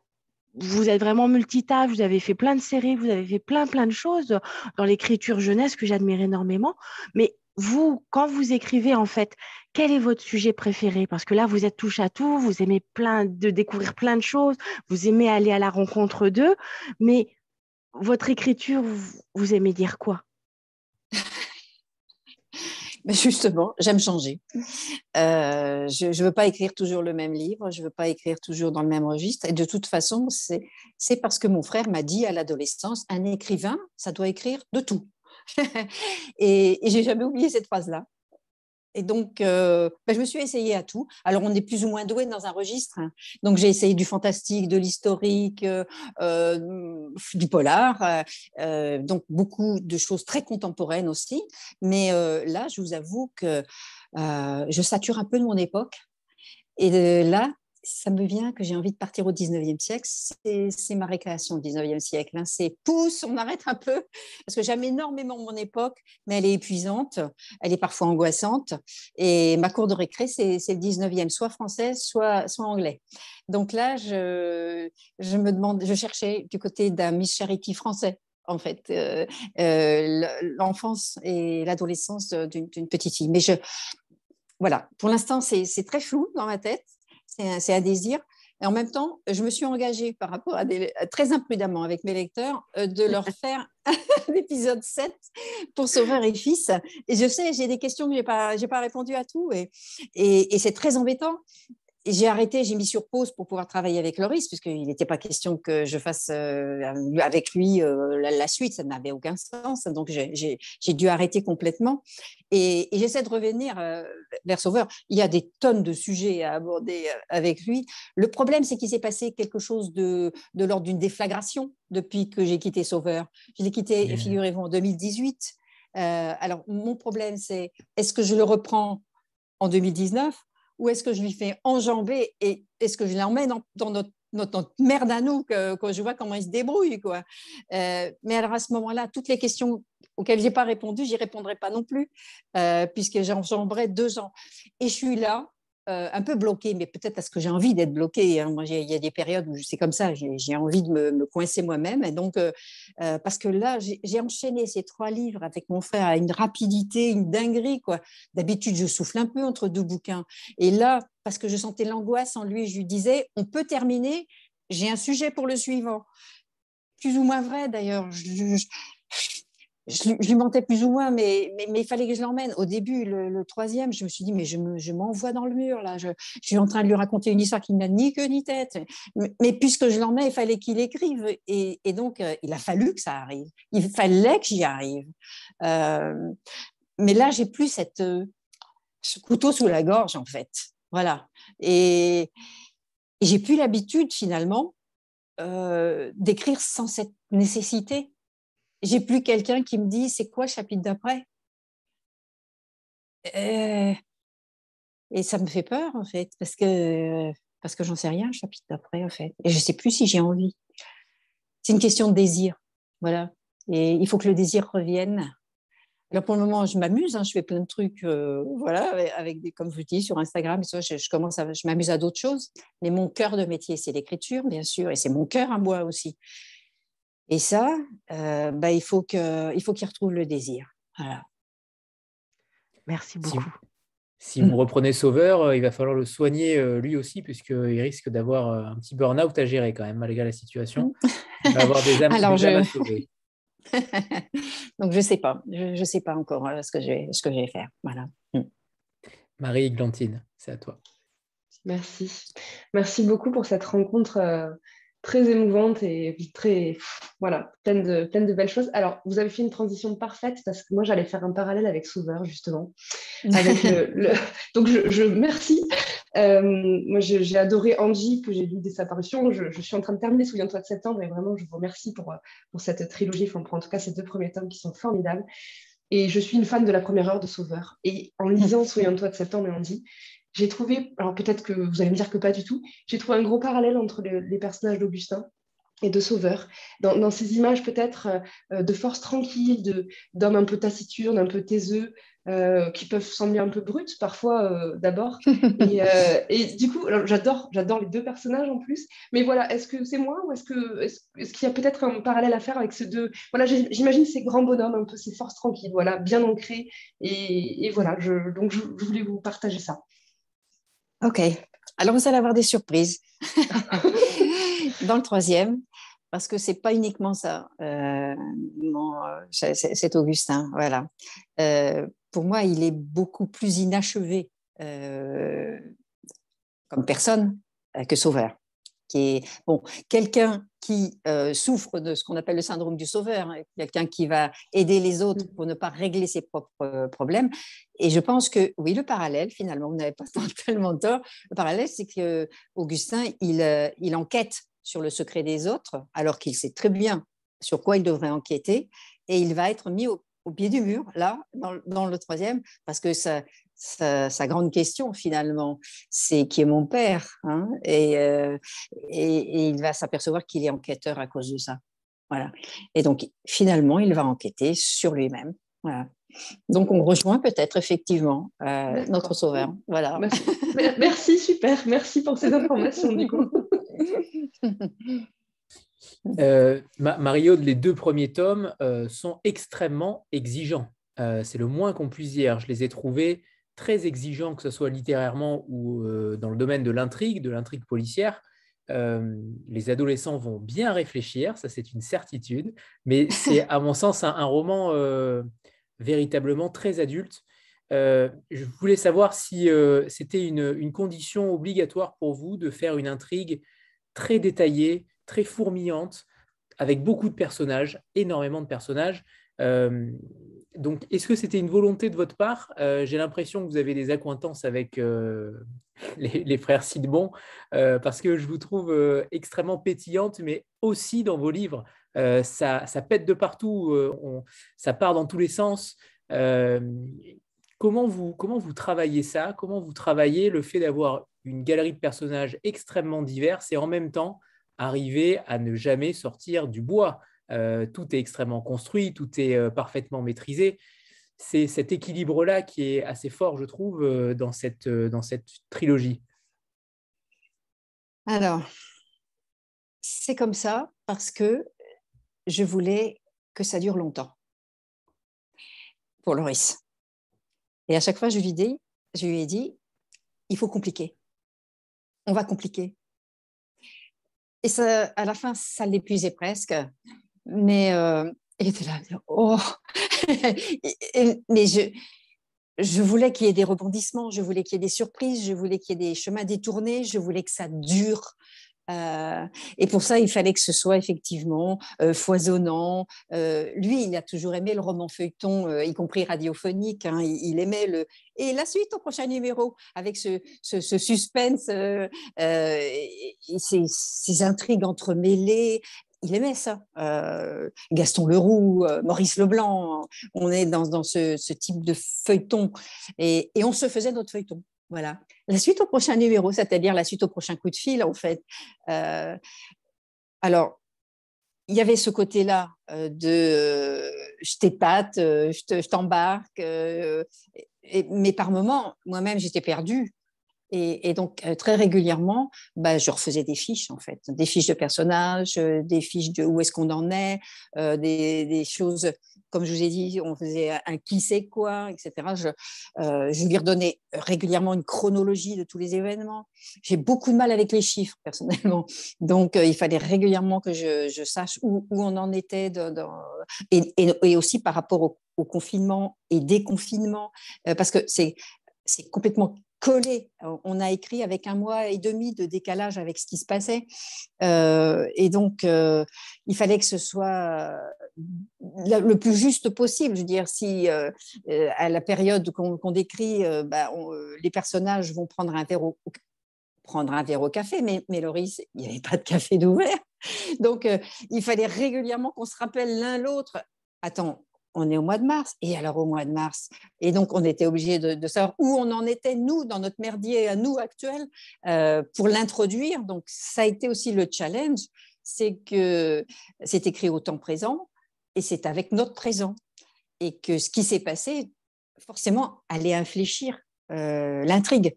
vous êtes vraiment multitâche, vous avez fait plein de séries, vous avez fait plein, plein de choses dans l'écriture jeunesse que j'admire énormément. Mais vous, quand vous écrivez, en fait, quel est votre sujet préféré? Parce que là, vous êtes touche à tout, vous aimez plein de découvrir plein de choses, vous aimez aller à la rencontre d'eux, mais votre écriture, vous, aimez dire quoi? Mais justement, j'aime changer. Euh, je ne veux pas écrire toujours le même livre, je ne veux pas écrire toujours dans le même registre. Et de toute façon, c'est parce que mon frère m'a dit à l'adolescence, un écrivain, ça doit écrire de tout. et, j'ai jamais oublié cette phrase-là. Et donc, euh, ben, je me suis essayée à tout. Alors, on est plus ou moins doué dans un registre. Hein. Donc, j'ai essayé du fantastique, de l'historique, euh, euh, du polar. donc, beaucoup de choses très contemporaines aussi. Mais là, je vous avoue que je sature un peu de mon époque. Et là, ça me vient que j'ai envie de partir au 19e siècle. C'est ma récréation au 19e siècle. Hein. C'est pousse, on arrête un peu, parce que j'aime énormément mon époque, mais elle est épuisante, elle est parfois angoissante. Et ma cour de récré, c'est le 19e, soit français, soit, soit anglais. Donc là, je, me demande, je cherchais du côté d'un Miss Charity français en fait, euh, euh, l'enfance et l'adolescence d'une petite fille. Mais je, voilà, pour l'instant, c'est très flou dans ma tête, c'est un, désir. Et en même temps, je me suis engagée par rapport à des, très imprudemment avec mes lecteurs euh, de leur faire l'épisode 7 pour Sauveur et Fils. Et je sais, j'ai des questions que je n'ai pas, pas répondu à tout. Et, et, et c'est très embêtant j'ai arrêté, j'ai mis sur pause pour pouvoir travailler avec Loris, puisqu'il n'était pas question que je fasse euh, avec lui euh, la, suite, ça n'avait aucun sens. Donc j'ai dû arrêter complètement. Et, j'essaie de revenir euh, vers Sauveur. Il y a des tonnes de sujets à aborder avec lui. Le problème, c'est qu'il s'est passé quelque chose de, de l'ordre d'une déflagration depuis que j'ai quitté Sauveur. Je l'ai quitté, figurez-vous, en 2018. alors, mon problème, c'est est-ce que je le reprends en 2019 ou est-ce que je lui fais enjamber et est-ce que je l'emmène dans notre, merde à nous, que, je vois comment il se débrouille quoi. Euh, mais alors à ce moment-là, toutes les questions auxquelles je n'ai pas répondu, j'y répondrai pas non plus, euh, puisque j'enjamberai deux ans. Et je suis là euh, un peu bloquée, mais peut-être parce que j'ai envie d'être bloquée. Hein. Moi, il y a des périodes où c'est comme ça, j'ai envie de me, coincer moi-même. Et donc, euh, euh, parce que là, j'ai enchaîné ces trois livres avec mon frère à une rapidité, une dinguerie. quoi. D'habitude, je souffle un peu entre deux bouquins. Et là, parce que je sentais l'angoisse en lui, je lui disais, on peut terminer, j'ai un sujet pour le suivant. Plus ou moins vrai, d'ailleurs. Je, je, lui mentais plus ou moins, mais, il fallait que je l'emmène. Au début, le, troisième, je me suis dit, mais je, m'envoie dans le mur, là. Je, suis en train de lui raconter une histoire qui n'a ni queue ni tête. Mais, puisque je l'emmène, il fallait qu'il écrive. Et, donc, euh, il a fallu que ça arrive. Il fallait que j'y arrive. Euh, mais là, j'ai plus euh, ce couteau sous la gorge, en fait. Voilà. Et, j'ai plus l'habitude, finalement, d'écrire sans cette nécessité j'ai plus quelqu'un qui me dit c'est quoi le chapitre d'après? Euh, et, ça me fait peur en fait parce que parce que j'en sais rien le chapitre d'après en fait. Et je sais plus si j'ai envie. C'est une question de désir voilà. Et il faut que le désir revienne. Alors pour le moment, je m'amuse, hein, je fais plein de trucs, euh, voilà, avec comme vous dites, sur Instagram, ça, je, je, commence je m'amuse à d'autres choses. Mais mon cœur de métier, c'est l'écriture, bien sûr, et c'est mon cœur à moi aussi. Et ça, euh, bah, il faut qu'il retrouve le désir. Voilà. Merci beaucoup. Si, vous reprenez Sauveur, euh, il va falloir le soigner euh, lui aussi, puisqu'il risque d'avoir un petit burn-out à gérer quand même, malgré la situation. Il va avoir des âmes, Alors, je... à sauver. Donc, je ne sais pas. Je ne sais pas encore ce, que je vais, ce que je vais faire. Voilà. Mm. Marie Glantine, c'est à toi. Merci. Merci beaucoup pour cette rencontre très émouvante et très, voilà, pleine de, pleine de belles choses. Alors, vous avez fait une transition parfaite parce que moi, j'allais faire un parallèle avec Sauveur, justement. Avec le, Donc, je, je merci. Euh, moi, j'ai adoré Angie, que j'ai lu dès sa parution. Je, je, suis en train de terminer Souviens-toi de septembre et vraiment, je vous remercie pour, pour cette trilogie, enfin, pour en tout cas ces deux premiers tomes qui sont formidables. Et je suis une fan de la première heure de Sauveur. Et en lisant Souviens-toi de septembre et Angie, j'ai trouvé, alors peut-être que vous allez me dire que pas du tout, j'ai trouvé un gros parallèle entre les personnages d'Augustin et de Sauveur, dans, ces images peut-être euh, de force tranquille, d'hommes un peu taciturnes, un peu taiseux, euh, qui peuvent sembler un peu brutes parfois euh, d'abord. et, du coup, j'adore, j'adore les deux personnages en plus. Mais voilà, est-ce que c'est moi ou est-ce que est-ce, qu'il y a peut-être un parallèle à faire avec ces deux? Voilà, j'imagine ces grands bonhommes, un peu ces forces tranquilles, voilà, bien ancrés. Et, voilà, je, donc je voulais vous partager ça. Ok. Alors, vous allez avoir des surprises dans le troisième, parce que c'est pas uniquement ça. Euh, c'est Augustin, voilà. Euh, pour moi, il est beaucoup plus inachevé euh, comme personne que Sauveur qui est bon, quelqu'un qui euh, souffre de ce qu'on appelle le syndrome du sauveur, hein, quelqu'un qui va aider les autres pour ne pas régler ses propres euh, problèmes. Et je pense que oui, le parallèle, finalement, vous n'avez pas tellement tort. Le parallèle, c'est que Augustin, il, euh, il enquête sur le secret des autres, alors qu'il sait très bien sur quoi il devrait enquêter, et il va être mis au, pied du mur, là, dans, le troisième, parce que ça, sa, grande question finalement, c'est qui est mon père hein, euh, et, il va s'apercevoir qu'il est enquêteur à cause de ça. Voilà. Et donc finalement, il va enquêter sur lui-même. Voilà. Donc on rejoint peut-être effectivement euh, notre sauveur. Voilà. Merci. super. Merci pour ces informations du coup. Euh, Mario, les deux premiers tomes sont extrêmement exigeants. c'est le moins qu'on puisse dire. Je les ai trouvés très exigeant, que ce soit littérairement ou dans le domaine de l'intrigue, de l'intrigue policière. les adolescents vont bien réfléchir, ça c'est une certitude, mais c'est à mon sens un, roman véritablement très adulte. je voulais savoir si c'était une, une, condition obligatoire pour vous de faire une intrigue très détaillée, très fourmillante, avec beaucoup de personnages, énormément de personnages. Euh, donc, est-ce que c'était une volonté de votre part? Euh, J'ai l'impression que vous avez des accointances avec euh, les, frères Sidbon, parce que je vous trouve extrêmement pétillante, mais aussi dans vos livres. Ça, ça, pète de partout, ça part dans tous les sens. comment, vous, comment vous travaillez ça? Comment vous travaillez le fait d'avoir une galerie de personnages extrêmement divers et en même temps arriver à ne jamais sortir du bois? Euh, tout est extrêmement construit, tout est euh, parfaitement maîtrisé. C'est cet équilibre-là qui est assez fort, je trouve, euh, dans cette, dans cette trilogie. Alors, c'est comme ça parce que je voulais que ça dure longtemps pour Loris. Et à chaque fois, je lui, dis, je lui ai dit, il faut compliquer. On va compliquer. Et ça, à la fin, ça l'épuisait presque. Mais euh, était là, oh Mais je, je voulais qu'il y ait des rebondissements, je voulais qu'il y ait des surprises, je voulais qu'il y ait des chemins détournés, je voulais que ça dure. Euh, et pour ça, il fallait que ce soit effectivement euh, foisonnant. Euh, lui, il a toujours aimé le roman feuilleton, y compris radiophonique. Hein, il, aimait le. Et la suite au prochain numéro, avec ce, ce, suspense, et ces, intrigues entremêlées. Il aimait ça. Gaston Leroux, Maurice Leblanc, on est dans, dans ce, type de feuilleton. Et, et on se faisait notre feuilleton. Voilà. La suite au prochain numéro, c'est-à-dire la suite au prochain coup de fil, en fait. Euh, alors, il y avait ce côté-là euh, de euh, je t'épate, je t'embarque, mais par moments, moi-même, j'étais perdue. Et, donc, très régulièrement, bah, je refaisais des fiches, en fait, des fiches de personnages, des fiches de où est-ce qu'on en est, des, des, choses comme je vous ai dit, on faisait un qui sait quoi, etc. Je, euh, je lui redonnais régulièrement une chronologie de tous les événements. J'ai beaucoup de mal avec les chiffres, personnellement. Donc, euh, il fallait régulièrement que je, sache où, on en était, et, aussi par rapport au, confinement et déconfinement, euh, parce que c'est complètement collé. On a écrit avec un mois et demi de décalage avec ce qui se passait. Euh, et donc, euh, il fallait que ce soit le plus juste possible. Je veux dire, si euh, à la période qu'on décrit, bah, les personnages vont prendre un verre au, café, mais, mais il n'y avait pas de café d'ouvert. Donc, il fallait régulièrement qu'on se rappelle l'un l'autre. Attends, on est au mois de mars. Et alors au mois de mars, et donc on était obligé de, savoir où on en était, nous, dans notre merdier à nous actuel, euh, pour l'introduire. Donc ça a été aussi le challenge, c'est que c'est écrit au temps présent et c'est avec notre présent. Et que ce qui s'est passé, forcément, allait infléchir euh, l'intrigue.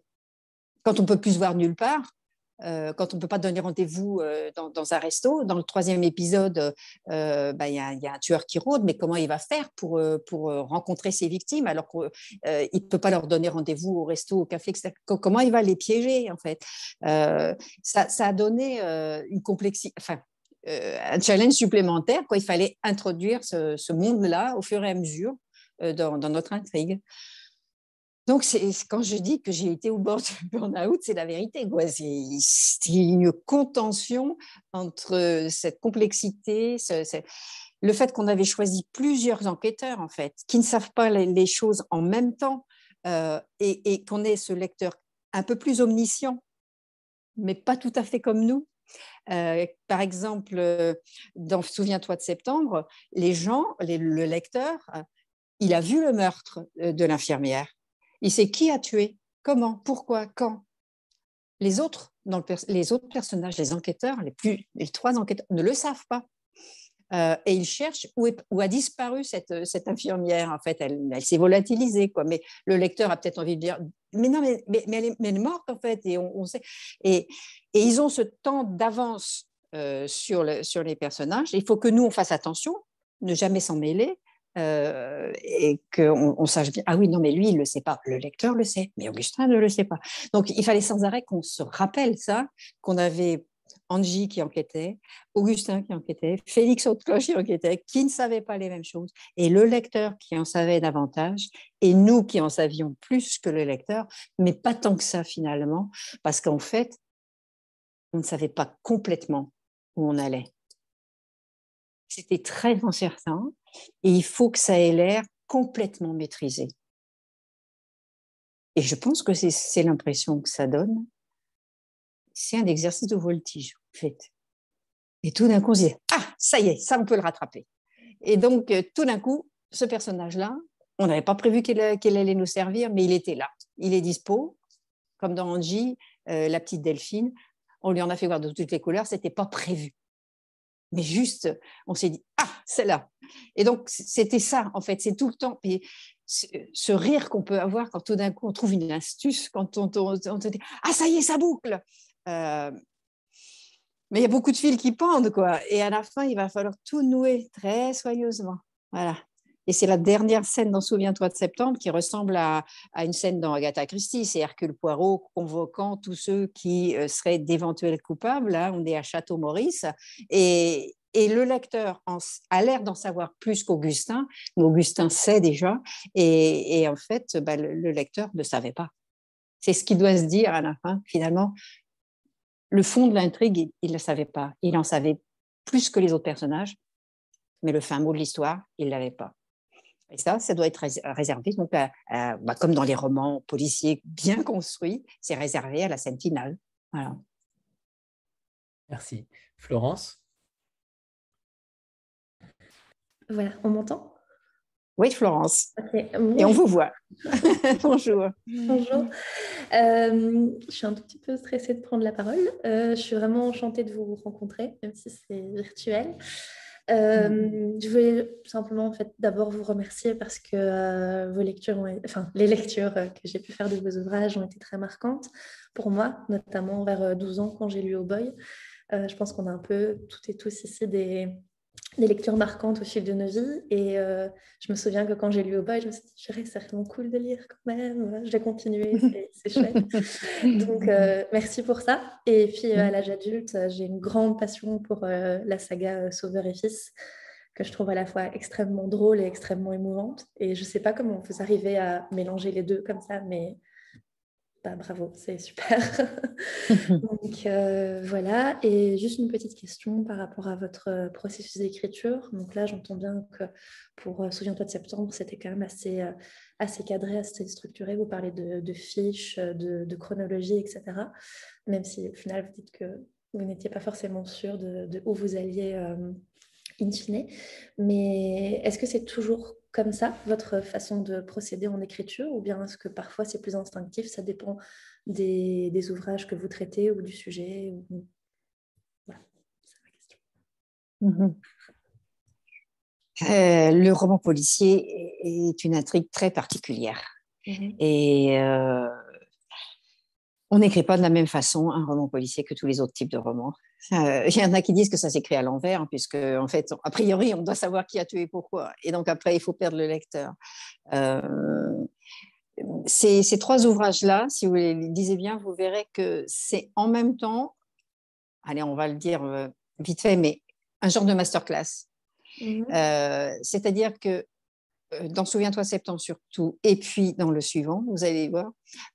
Quand on peut plus se voir nulle part, euh, quand on ne peut pas donner rendez-vous euh, dans, un resto. Dans le troisième épisode, euh, bah, il y, a un tueur qui rôde, mais comment il va faire pour, rencontrer ses victimes alors qu'il ne peut pas leur donner rendez-vous au resto, au café, etc. Comment il va les piéger, en fait? Ça, a donné une complexité, enfin, un challenge supplémentaire. Il fallait introduire ce, monde-là au fur et à mesure dans notre intrigue. Donc, quand je dis que j'ai été au bord du burn-out, c'est la vérité. C'est une contention entre cette complexité, le fait qu'on avait choisi plusieurs enquêteurs, en fait, qui ne savent pas les, choses en même temps, euh, et, qu'on ait ce lecteur un peu plus omniscient, mais pas tout à fait comme nous. Euh, par exemple, dans Souviens-toi de septembre, les gens, le lecteur, il a vu le meurtre euh, de l'infirmière il sait qui a tué, comment, pourquoi, quand. Les autres, les autres personnages, les enquêteurs, les, trois enquêteurs, ne le savent pas. Euh, et ils cherchent où, a disparu cette, infirmière. En fait, elle, s'est volatilisée. Quoi. Mais le lecteur a peut-être envie de dire Mais non, mais, elle, est, morte, en fait. Et, on, sait. Et, ils ont ce temps d'avance euh, sur, sur les personnages. Il faut que nous, on fasse attention, ne jamais s'en mêler, euh, et qu'on on sache bien, ah oui, non, mais lui, il ne le sait pas. Le lecteur le sait, mais Augustin ne le sait pas. Donc, il fallait sans arrêt qu'on se rappelle ça, qu'on avait Angie qui enquêtait, Augustin qui enquêtait, Félix Haute-Cloche qui enquêtait, qui ne savaient pas les mêmes choses, et le lecteur qui en savait davantage, et nous qui en savions plus que le lecteur, mais pas tant que ça finalement, parce qu'en fait, on ne savait pas complètement où on allait. C'était très incertain, et il faut que ça ait l'air complètement maîtrisé. Et je pense que c'est l'impression que ça donne c'est un exercice de voltige, en fait. Et tout d'un coup, on se dit, ah, ça y est, ça, on peut le rattraper. Et donc, euh, tout d'un coup, ce personnage-là, on n'avait pas prévu qu'il allait nous servir, mais il était là. Il est dispo, comme dans Angie, euh, la petite Delphine. On lui en a fait voir de toutes les couleurs, c'était pas prévu. Mais juste, on s'est dit, ah, c'est là. Et donc, c'était ça, en fait, c'est tout le temps. Et ce rire qu'on peut avoir quand tout d'un coup on trouve une astuce, quand on, on, dit, ah, ça y est, ça boucle. Euh, mais il y a beaucoup de fils qui pendent, quoi. Et à la fin, il va falloir tout nouer très soigneusement. Voilà. Et c'est la dernière scène dans Souviens-toi de septembre qui ressemble à, une scène dans Agatha Christie. C'est Hercule Poirot convoquant tous ceux qui euh, seraient d'éventuels coupables. Là, on est à Château-Maurice. Et, et, le lecteur a l'air d'en savoir plus qu'Augustin. Augustin sait déjà. Et, en fait, bah, le, le lecteur ne savait pas. C'est ce qui doit se dire à la fin, finalement le fond de l'intrigue, il ne le savait pas. Il en savait plus que les autres personnages, mais le fin mot de l'histoire, il ne l'avait pas. Et ça, ça doit être réservé, donc, bah, comme dans les romans policiers bien construits, c'est réservé à la scène finale. Merci. Florence? Voilà, on m'entend? Oui, Florence. Et on vous voit. Bonjour. Bonjour. Euh, je suis un tout petit peu stressée de prendre la parole. Euh, je suis vraiment enchantée de vous rencontrer, même si c'est virtuel. Euh, mm. Je voulais simplement en fait, d'abord vous remercier parce que vos lectures, enfin les lectures que j'ai pu faire de vos ouvrages ont été très marquantes pour moi, notamment vers 12 ans quand j'ai lu Au Boy. je pense qu'on a un peu toutes et tous ici des, des lectures marquantes au fil de nos vies. Et euh, je me souviens que quand j'ai lu au bas, je me suis dit, c'est vraiment cool de lire quand même. Je vais continuer, c'est chouette. Donc, euh, merci pour ça. Et puis, euh, à l'âge adulte, j'ai une grande passion pour la saga Sauveur et Fils, que je trouve à la fois extrêmement drôle et extrêmement émouvante. Et je ne sais pas comment vous arrivez à mélanger les deux comme ça, mais bah, bravo, c'est super. Donc euh, voilà, et juste une petite question par rapport à votre euh, processus d'écriture. Donc là, j'entends bien que pour euh, Souviens-toi de septembre, c'était quand même assez, assez cadré, assez structuré. Vous parlez de, fiches, de, chronologie, etc. Même si au final, vous dites que vous n'étiez pas forcément sûr de, où vous alliez in fine. Mais est-ce que c'est toujours comme ça, votre façon de procéder en écriture, ou bien est-ce que parfois c'est plus instinctif, ça dépend des, ouvrages que vous traitez ou du sujet Voilà, c'est ma question. Mhm. Euh, le roman policier est une intrigue très particulière. Mhm. Et euh, on n'écrit pas de la même façon un roman policier que tous les autres types de romans. Euh, il y en a qui disent que ça s'écrit à l'envers, hein, puisque en fait, a priori, on doit savoir qui a tué pourquoi. Et donc après, il faut perdre le lecteur. Euh, ces, trois ouvrages-là, si vous les lisez bien, vous verrez que c'est en même temps, allez, on va le dire euh, vite fait, mais un genre de masterclass. Mmh c'est-à-dire que dans Souviens-toi septembre surtout, et puis dans le suivant, vous allez voir,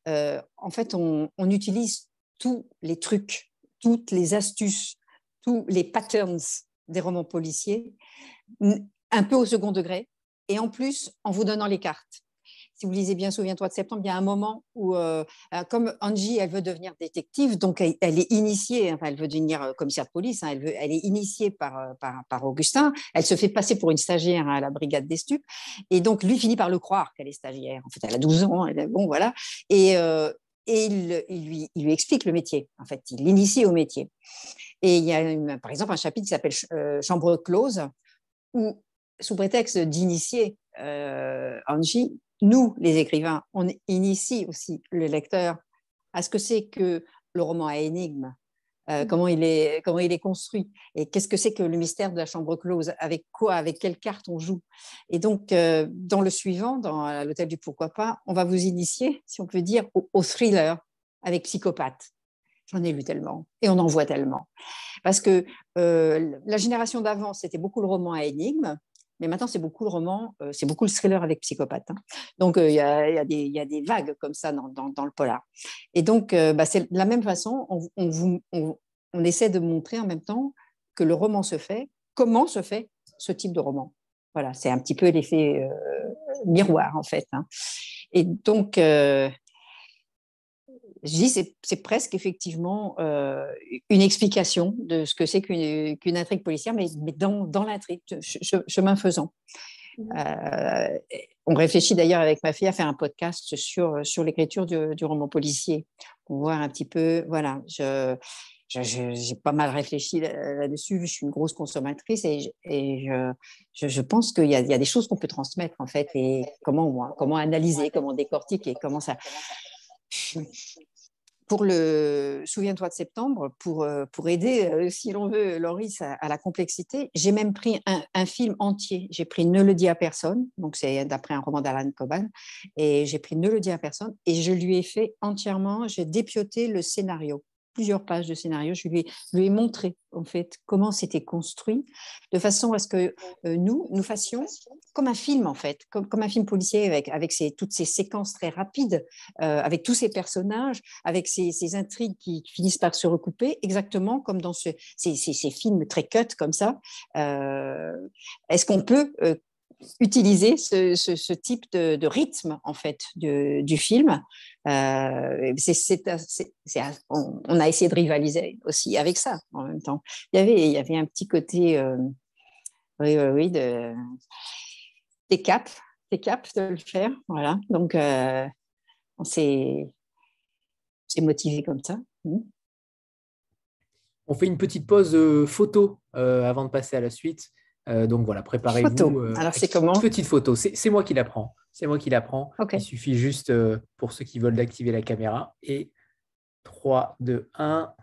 en fait, on, on utilise tous les trucs toutes les astuces, tous les patterns des romans policiers, un peu au second degré, et en plus en vous donnant les cartes. Si vous lisez bien Souviens-toi de septembre, il y a un moment où, euh, euh, comme Angie, elle veut devenir détective, donc elle, est initiée, enfin, elle veut devenir euh, commissaire de police, hein, elle, veut, elle est initiée par, par, Augustin, elle se fait passer pour une stagiaire à la brigade des stupes, et donc lui finit par le croire qu'elle est stagiaire. En fait, elle a 12 ans, elle, bon, voilà. Et, et il, lui, lui, explique le métier, en fait, il l'initie au métier. Et il y a par exemple un chapitre qui s'appelle Chambre close, où, sous prétexte d'initier Angie, nous, les écrivains, on initie aussi le lecteur à ce que c'est que le roman à énigme, euh, comment, il est, comment il est construit et qu'est-ce que c'est que le mystère de la chambre close, avec quoi, avec quelle carte on joue. Et donc, euh, dans le suivant, dans l'hôtel du pourquoi pas, on va vous initier, si on peut dire, au, thriller avec psychopathe. J'en ai lu tellement et on en voit tellement. Parce que euh, la génération d'avant, c'était beaucoup le roman à énigmes. Mais maintenant, c'est beaucoup le roman, euh, c'est beaucoup le thriller avec psychopathe. Hein. Donc, euh, il y, a, des vagues comme ça dans, le polar. Et donc, euh, bah, c'est de la même façon, on, essaie de montrer en même temps que le roman se fait, comment se fait ce type de roman. Voilà, c'est un petit peu l'effet miroir, en fait. Hein. Et donc, je dis, c'est presque effectivement euh, une explication de ce que c'est qu'une intrigue policière, mais, mais dans, dans l'intrigue, chemin faisant. Mmh. Euh, on réfléchit d'ailleurs avec ma fille à faire un podcast sur, sur l'écriture du, du, roman policier, pour voir un petit peu, voilà, je, j'ai pas mal réfléchi là-dessus, je suis une grosse consommatrice et, et je, pense qu'il y, y, a des choses qu'on peut transmettre en fait et comment, comment analyser, comment décortiquer, comment ça pour le Souviens-toi de septembre, pour, euh, aider, euh, si l'on veut, Loris à, la complexité, j'ai même pris un, film entier. J'ai pris Ne le dis à personne, donc c'est d'après un roman d'Alan Coban, et j'ai pris Ne le dis à personne, et je lui ai fait entièrement, j'ai dépioté le scénario plusieurs pages de scénario. Je lui ai, montré en fait comment c'était construit, de façon à ce que euh, nous nous fassions comme un film en fait, comme, comme un film policier avec avec toutes ces séquences très rapides, euh, avec tous ces personnages, avec ces, intrigues qui, finissent par se recouper, exactement comme dans ces, ces, films très cut comme ça. Euh, est-ce qu'on peut utiliser ce, type de, rythme en fait du film. Euh, on, a essayé de rivaliser aussi avec ça en même temps. Il y avait, un petit côté, euh, oui, de, des caps, des caps de le faire. Voilà. Donc, euh, on s'est motivé comme ça. Mmh. On fait une petite pause photo avant de passer à la suite. Euh, donc voilà, préparez-vous. Euh, Alors c'est comment? Petite photo. C'est moi qui la prends. C'est moi qui la prends. Il suffit juste euh, pour ceux qui veulent d'activer la caméra. Et 3, 2, 1.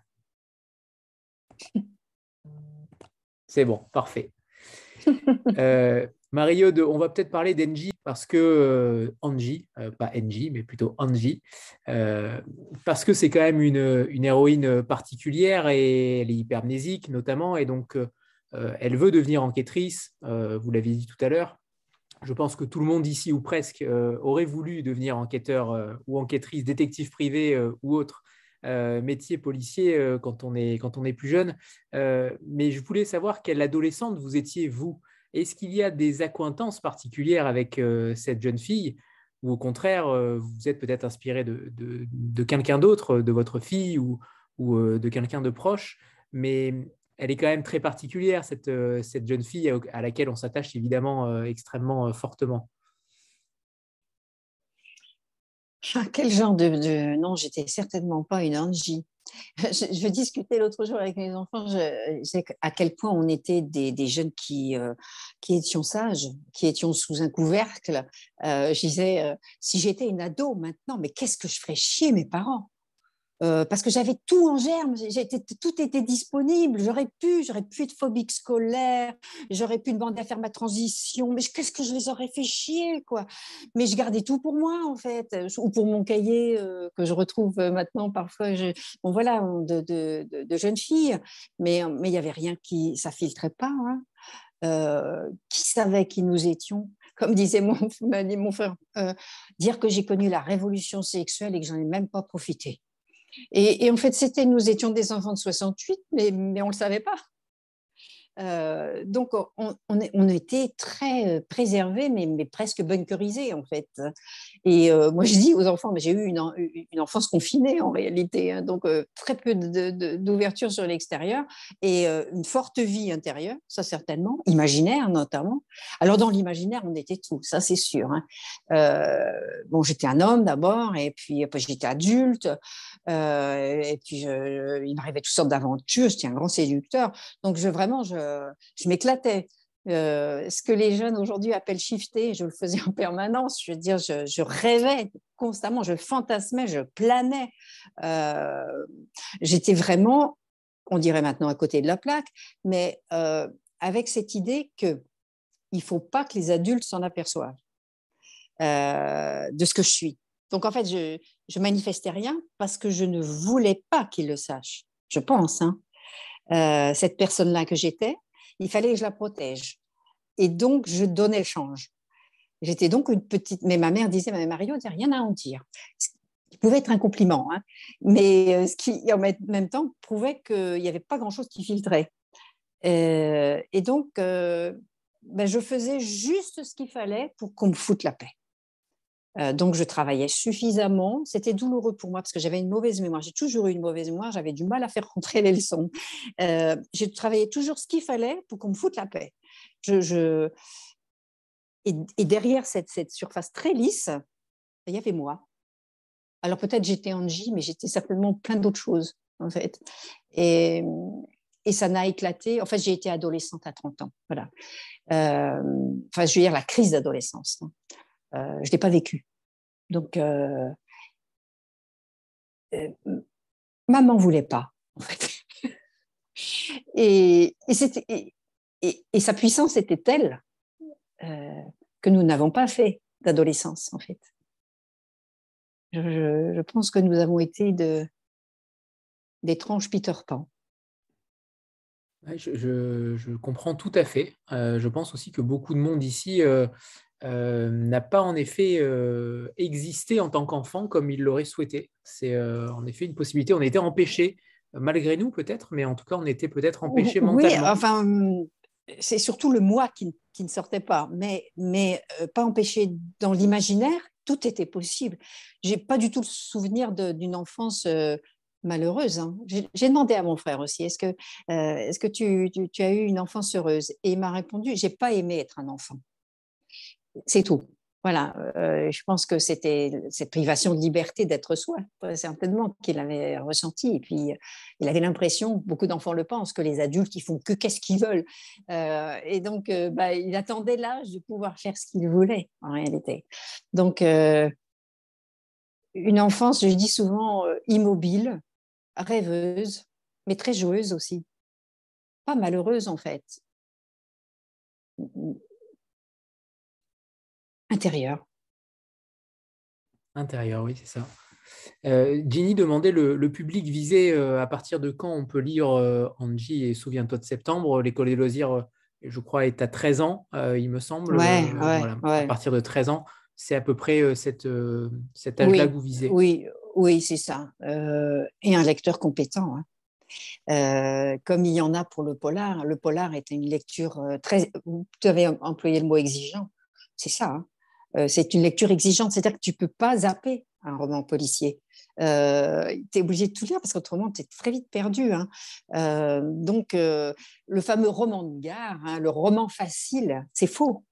C'est bon, parfait. Mario, on va peut-être parler d'Engie parce que Angie, pas Engie, mais plutôt Angie, parce que c'est quand même une, une, héroïne particulière et elle est hypermnésique notamment, et donc elle veut devenir enquêtrice, euh, vous l'avez dit tout à l'heure. Je pense que tout le monde ici, ou presque, euh, aurait voulu devenir enquêteur ou enquêtrice, détective privé ou autre. métier policier quand, on est, quand on est plus jeune. mais je voulais savoir quelle adolescente vous étiez, vous. Est-ce qu'il y a des accointances particulières avec cette jeune fille ou au contraire, vous êtes peut-être inspiré de, de, quelqu'un d'autre, de votre fille ou, ou de quelqu'un de proche, mais elle est quand même très particulière, cette, euh, cette jeune fille à laquelle on s'attache évidemment euh, extrêmement euh, fortement. Ah, quel genre de, Non, j'étais certainement pas une Angie. Je, je discutais l'autre jour avec mes enfants, je, sais à quel point on était des, jeunes qui, qui étions sages, qui étions sous un couvercle. je disais, si j'étais une ado maintenant, mais qu'est-ce que je ferais chier mes parents? Euh, parce que j'avais tout en germe, tout était disponible. J'aurais pu, j'aurais pu être phobique scolaire, j'aurais pu demander à faire ma transition, mais qu'est-ce que je les aurais fait chier, quoi? Mais je gardais tout pour moi, en fait, euh, ou pour mon cahier euh, que je retrouve maintenant parfois. bon, voilà, de, de, de, mais il n'y avait rien qui, ça filtrait pas. Hein. qui savait qui nous étions? Comme disait mon frère, dire que j'ai connu la révolution sexuelle et que j'en ai même pas profité. Et, en fait, c'était, nous étions des enfants de 68, mais, mais on ne le savait pas. Euh, donc, on, était très euh, préservés, mais, presque bunkerisés, en fait. Et euh, moi, je dis aux enfants, mais j'ai eu une, enfance confinée, en réalité. Hein, donc, très peu d'ouverture sur l'extérieur et une forte vie intérieure, ça certainement, imaginaire notamment. Alors, dans l'imaginaire, on était tout, ça c'est sûr. Hein. bon, j'étais un homme d'abord, et puis, puis j'étais adulte, et puis il m'arrivait toutes sortes d'aventures, j'étais un grand séducteur. Donc, je, vraiment, je je m'éclatais. Euh, ce que les jeunes aujourd'hui appellent shifter, je le faisais en permanence. Je veux dire, je, rêvais constamment, je fantasmais, je planais. Euh, j'étais vraiment on dirait maintenant à côté de la plaque, mais euh, avec cette idée que il faut pas que les adultes s'en aperçoivent euh, de ce que je suis. Donc en fait, je, je manifestais rien parce que je ne voulais pas qu'ils le sachent. Je pense, hein. Euh, cette personne-là que j'étais, il fallait que je la protège. Et donc, je donnais le change. J'étais donc une petite. Mais ma mère disait, mais Mario, a rien à en dire. Ce qui pouvait être un compliment, hein. mais euh, ce qui, en même temps, prouvait qu'il n'y avait pas grand-chose qui filtrait. Euh, et donc, ben, je faisais juste ce qu'il fallait pour qu'on me foute la paix. Euh, donc, je travaillais suffisamment. C'était douloureux pour moi parce que j'avais une mauvaise mémoire. J'ai toujours eu une mauvaise mémoire. J'avais du mal à faire rentrer les leçons. Euh, j'ai travaillé toujours ce qu'il fallait pour qu'on me foute la paix. Et, derrière cette, surface très lisse, il y avait moi. Alors peut-être j'étais Angie, mais j'étais certainement plein d'autres choses, en fait. Et, ça n'a éclaté. En fait, j'ai été adolescente à 30 ans. Voilà. Euh, enfin, je veux dire, la crise d'adolescence. Hein. Je ne l'ai pas vécu. Donc, euh, euh, maman voulait pas, en fait. et, et, sa puissance était telle que nous n'avons pas fait d'adolescence, en fait. Je, pense que nous avons été de, d'étranges Peter Pan. Je, comprends tout à fait. je pense aussi que beaucoup de monde ici euh, n'a pas en effet euh, existé en tant qu'enfant comme il l'aurait souhaité. C'est euh, en effet une possibilité. On était empêché, malgré nous peut-être, mais en tout cas, on était peut-être empêché mentalement. Oui, enfin, c'est surtout le moi qui, ne sortait pas, mais, mais pas empêché dans l'imaginaire, tout était possible. J'ai pas du tout le souvenir d'une enfance malheureuse. Hein. J'ai demandé à mon frère aussi, est-ce que, est-ce que tu, tu, tu, as eu une enfance heureuse? Et il m'a répondu, j'ai pas aimé être un enfant c'est tout. Voilà, euh, je pense que c'était cette privation de liberté d'être soi, certainement qu'il avait ressenti. Et puis, il avait l'impression, beaucoup d'enfants le pensent, que les adultes, ils font que qu'est-ce qu'ils veulent. Euh, et donc, euh, bah, il attendait l'âge de pouvoir faire ce qu'il voulait, en réalité. Donc, une enfance, je dis souvent, immobile, rêveuse, mais très joueuse aussi. Pas malheureuse, en fait Intérieur. Intérieur, oui, c'est ça. Euh, Ginny demandait le, public visé euh, à partir de quand on peut lire euh, Angie et Souviens-toi de septembre. L'école des loisirs, je crois, est à 13 ans, il me semble. À partir de 13 ans, c'est à peu près cette, cet âge-là que vous visez. Oui, oui c'est ça. et un lecteur compétent. Hein. comme il y en a pour le polar. Le polar est une lecture très. Tu avais employé le mot exigeant. C'est ça. Hein. Euh, c'est une lecture exigeante, c'est-à-dire que tu peux pas zapper un roman policier. Euh, tu es obligé de tout lire parce qu'autrement, tu es très vite perdu. Hein. Euh, donc, le fameux roman de gare, hein, le roman facile, c'est faux.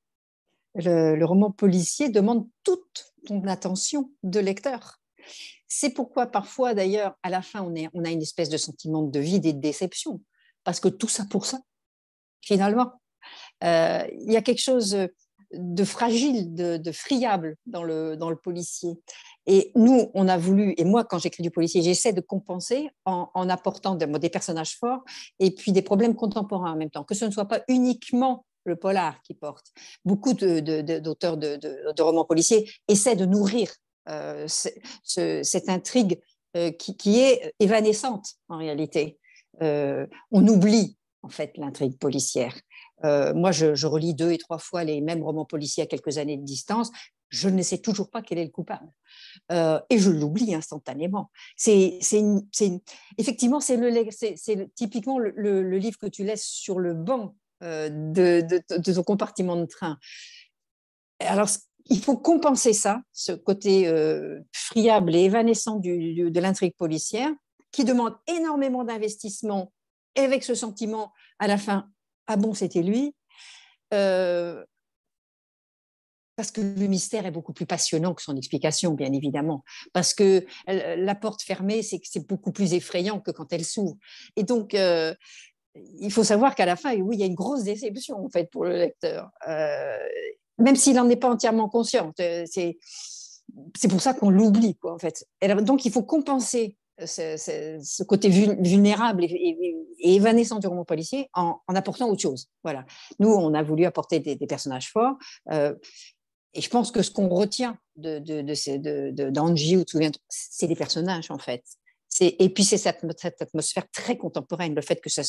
Le, roman policier demande toute ton attention de lecteur. C'est pourquoi parfois, d'ailleurs, à la fin, on a une espèce de sentiment de vide et de déception, parce que tout ça pour ça, finalement. Il y a quelque chose de fragile, de, friable dans le, policier. Et nous, on a voulu, et moi, quand j'écris du policier, j'essaie de compenser en, apportant des, personnages forts et puis des problèmes contemporains en même temps, que ce ne soit pas uniquement le polar qui porte. Beaucoup d'auteurs de, romans policiers essaient de nourrir euh, cette intrigue euh, qui, est évanescente en réalité. Euh, on oublie en fait l'intrigue policière. Euh, moi, je, relis deux et trois fois les mêmes romans policiers à quelques années de distance. Je ne sais toujours pas quel est le coupable. Euh, et je l'oublie instantanément. C'est, effectivement, c'est, typiquement le, livre que tu laisses sur le banc euh, de, ton compartiment de train. Alors, il faut compenser ça, ce côté friable et évanescent de l'intrigue policière, qui demande énormément d'investissement, et avec ce sentiment à la fin ah bon, c'était lui euh, parce que le mystère est beaucoup plus passionnant que son explication, bien évidemment. Parce que euh, la porte fermée, c'est beaucoup plus effrayant que quand elle s'ouvre. Et donc, euh, il faut savoir qu'à la fin, oui, il y a une grosse déception en fait pour le lecteur, même s'il n'en est pas entièrement conscient. C'est c'est pour ça qu'on l'oublie, quoi, en fait. donc, il faut compenser ce, côté vulnérable et, évanescent du roman policier en, apportant autre chose. Voilà. Nous, on a voulu apporter des, personnages forts. Euh, et je pense que ce qu'on retient de, de, de, d'Angie ou de c'est des personnages, en fait. Et puis, c'est cette, atmosphère très contemporaine, le fait que ça,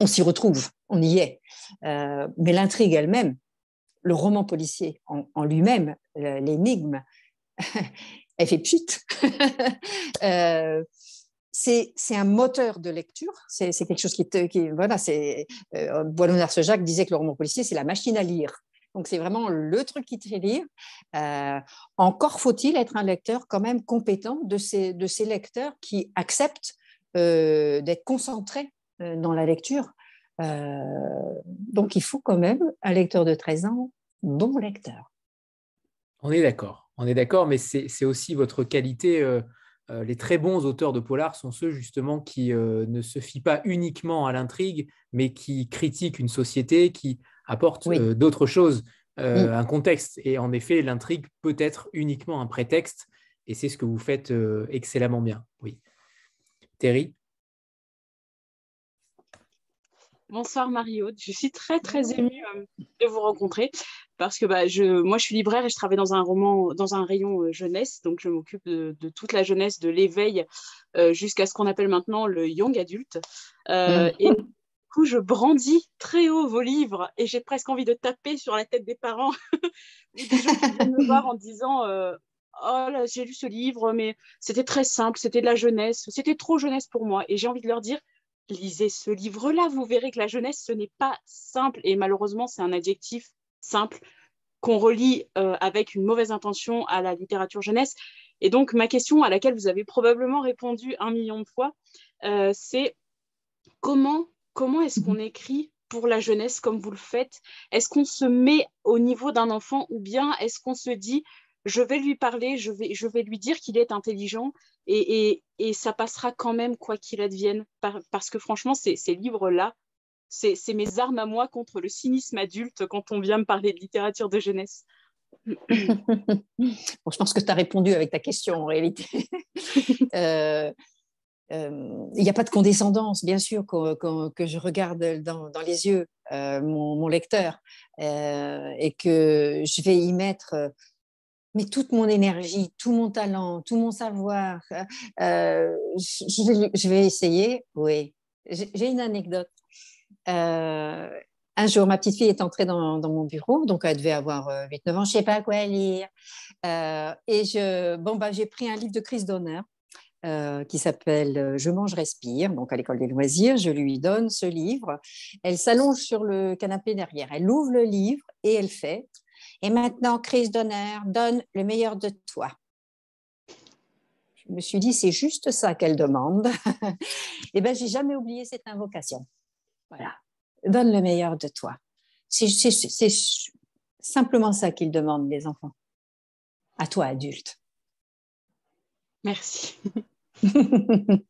on s'y retrouve, on y est. Euh, mais l'intrigue elle-même, le roman policier en, lui-même, l'énigme, elle fait pchit. euh, c'est un moteur de lecture, c'est quelque chose qui, qui voilà, c'est euh, Boileau-Narcejac disait que le roman policier c'est la machine à lire. Donc c'est vraiment le truc qui te fait lire. Euh, encore faut-il être un lecteur quand même compétent de ces, de ces lecteurs qui acceptent euh, d'être concentrés euh, dans la lecture. donc il faut quand même un lecteur de 13 ans, bon lecteur. On est d'accord, on est d'accord, mais c'est aussi votre qualité. les très bons auteurs de polar sont ceux justement qui ne se fient pas uniquement à l'intrigue, mais qui critiquent une société, qui apporte d'autres choses, un contexte. Et en effet, l'intrigue peut être uniquement un prétexte, et c'est ce que vous faites excellemment bien. Oui. Terry? Bonsoir Marie-Aude, je suis très très émue de vous rencontrer parce que bah, je, moi je suis libraire et je travaille dans un roman, dans un rayon jeunesse, donc je m'occupe de, toute la jeunesse, de l'éveil jusqu'à ce qu'on appelle maintenant le young adulte. Mmh. Et coup, je brandis très haut vos livres et j'ai presque envie de taper sur la tête des parents ou des gens qui viennent me voir en disant euh, Oh là, j'ai lu ce livre, mais c'était très simple, c'était de la jeunesse, c'était trop jeunesse pour moi. Et j'ai envie de leur dire Lisez ce livre-là, vous verrez que la jeunesse, ce n'est pas simple. Et malheureusement, c'est un adjectif simple qu'on relie euh, avec une mauvaise intention à la littérature jeunesse. Et donc, ma question à laquelle vous avez probablement répondu un million de fois, euh, c'est comment comment est-ce qu'on écrit pour la jeunesse comme vous le faites? Est-ce qu'on se met au niveau d'un enfant ou bien est-ce qu'on se dit je vais lui parler, je vais, je vais lui dire qu'il est intelligent et, ça passera quand même quoi qu'il advienne Parce que franchement, ces, ces livres-là, c'est mes armes à moi contre le cynisme adulte quand on vient me parler de littérature de jeunesse. bon, je pense que tu as répondu avec ta question en réalité. euh, euh, il n'y a pas de condescendance, bien sûr, que, je regarde dans, les yeux euh, mon, lecteur et que je vais y mettre mais toute mon énergie, tout mon talent, tout mon savoir. Je, vais, essayer, oui. J'ai une anecdote. un jour, ma petite fille est entrée dans, mon bureau, donc elle devait avoir 8-9 ans, je ne sais pas quoi lire. et bon, bah, j'ai pris un livre de crise d'honneur euh, qui s'appelle euh, Je mange, respire, donc à l'école des loisirs. Je lui donne ce livre. Elle s'allonge sur le canapé derrière. Elle ouvre le livre et elle fait Et maintenant, crise d'honneur, donne le meilleur de toi. Je me suis dit, c'est juste ça qu'elle demande. et eh bien, j'ai jamais oublié cette invocation. Voilà. Donne le meilleur de toi. C'est simplement ça qu'ils demandent, les enfants. À toi, adulte. Merci.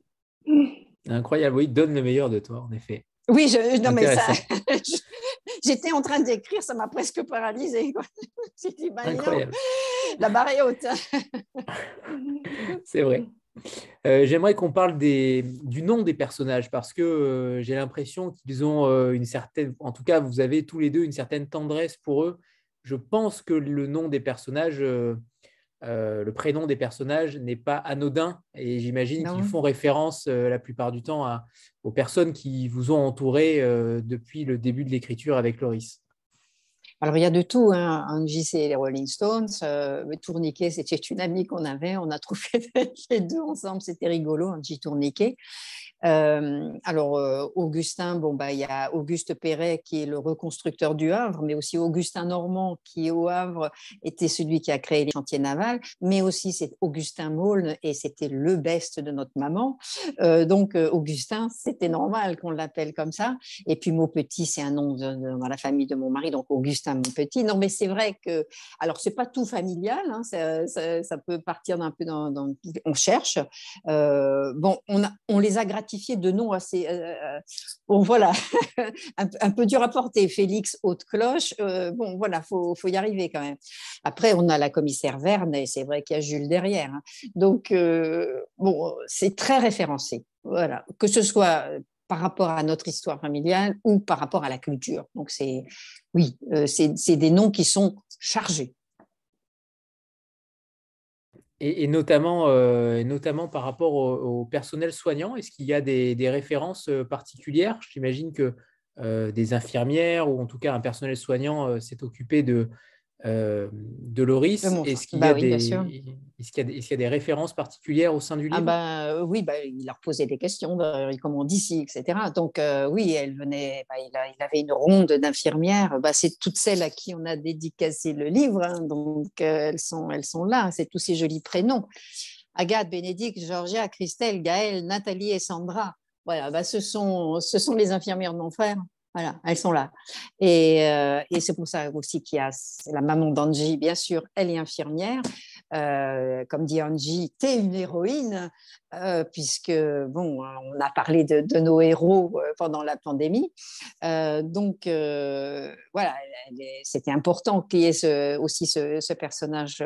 Incroyable, oui, donne le meilleur de toi, en effet. Oui, je, non, mais ça, j'étais en train d'écrire, ça m'a presque paralysée. Bah, Incroyable. la barre est haute. C'est vrai. Euh, j'aimerais qu'on parle des, du nom des personnages parce que euh, j'ai l'impression qu'ils ont euh, une certaine, en tout cas, vous avez tous les deux une certaine tendresse pour eux. Je pense que le nom des personnages euh, le prénom des personnages n'est pas anodin et j'imagine qu'ils font référence euh, la plupart du temps aux personnes qui vous ont entouré euh, depuis le début de l'écriture avec Loris. Alors, il y a de tout. Hein. Angie, c'est les Rolling Stones. Tourniquet, c'était une amie qu'on avait. On a trouvé les deux ensemble. C'était rigolo, Angie Tourniquet. Alors, Augustin, bon, bah, il y a Auguste Perret qui est le reconstructeur du Havre, mais aussi Augustin Normand qui, au Havre, était celui qui a créé les chantiers navals, mais aussi c'est Augustin Maulne et c'était le best de notre maman. Donc, Augustin, c'était normal qu'on l'appelle comme ça. Et puis, Maupetit, c'est un nom dans la famille de mon mari, donc Augustin Maupetit. Non, mais c'est vrai que, alors, c'est pas tout familial, hein, ça, peut partir d'un peu dans, On cherche. bon, on les a grattés de noms assez. bon, voilà, un, peu dur à porter. Félix Haute-Cloche. bon, voilà, faut, faut y arriver quand même. Après, on a la commissaire Verne, et c'est vrai qu'il y a Jules derrière. Hein. Donc, bon, c'est très référencé. Voilà, que ce soit par rapport à notre histoire familiale ou par rapport à la culture. Donc, c'est oui, euh, c'est des noms qui sont chargés. Et, notamment, euh, notamment par rapport au, personnel soignant, est-ce qu'il y a des, références euh, particulières? J'imagine que des infirmières ou en tout cas un personnel soignant s'est occupé de, euh, de Loris. Est-ce qu'il y, a des références particulières au sein du ah livre? bah, euh, Oui, bah, il leur posait des questions, bah, comme on dit ici, etc. Donc euh, oui, elle venait, bah, il, avait une ronde d'infirmières. c'est toutes celles à qui on a dédicacé le livre. Hein. donc elles, sont, elles sont là. C'est tous ces jolis prénoms. Agathe, Bénédicte, Georgia, Christelle, Gaëlle, Nathalie et Sandra. Voilà, ce, sont, ce sont les infirmières de mon frère. Voilà, elles sont là. Euh, et, c'est pour ça aussi qu'il y a la maman d'Angie, bien sûr, elle est infirmière. Euh, comme dit Angie, t'es une héroïne, euh, puisque, bon, on a parlé de, nos héros pendant la pandémie. donc, voilà, c'était important qu'il y ait aussi ce, personnage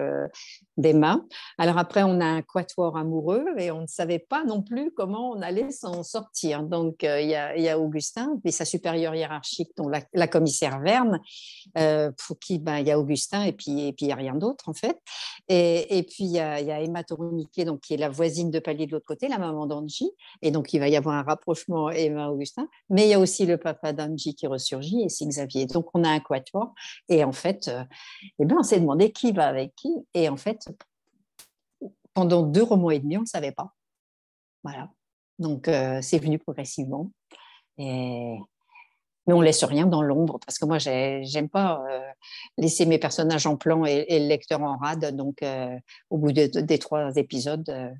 d'Emma. Alors après, on a un quatuor amoureux et on ne savait pas non plus comment on allait s'en sortir. Donc, il y, a, Augustin et sa supérieure hiérarchique, donc la, commissaire Verne, euh, pour qui ben, il y a Augustin et puis et puis il n'y a rien d'autre en fait. Et, et puis il y, a, Emma Toroniquet, donc qui est la voisine de palier de l'autre côté, la maman d'Angie. Et donc il va y avoir un rapprochement Emma-Augustin. Mais il y a aussi le papa d'Angie qui ressurgit et c'est Xavier. Donc on a un quatuor. Et en fait, euh, eh ben, on s'est demandé qui va avec qui. Et en fait, pendant deux romans et demi, on ne savait pas. Voilà. Donc, euh, c'est venu progressivement. Et, mais on laisse rien dans l'ombre parce que moi j'aime pas euh, laisser mes personnages en plan et, le lecteur en rade. Donc euh, au bout des trois épisodes euh,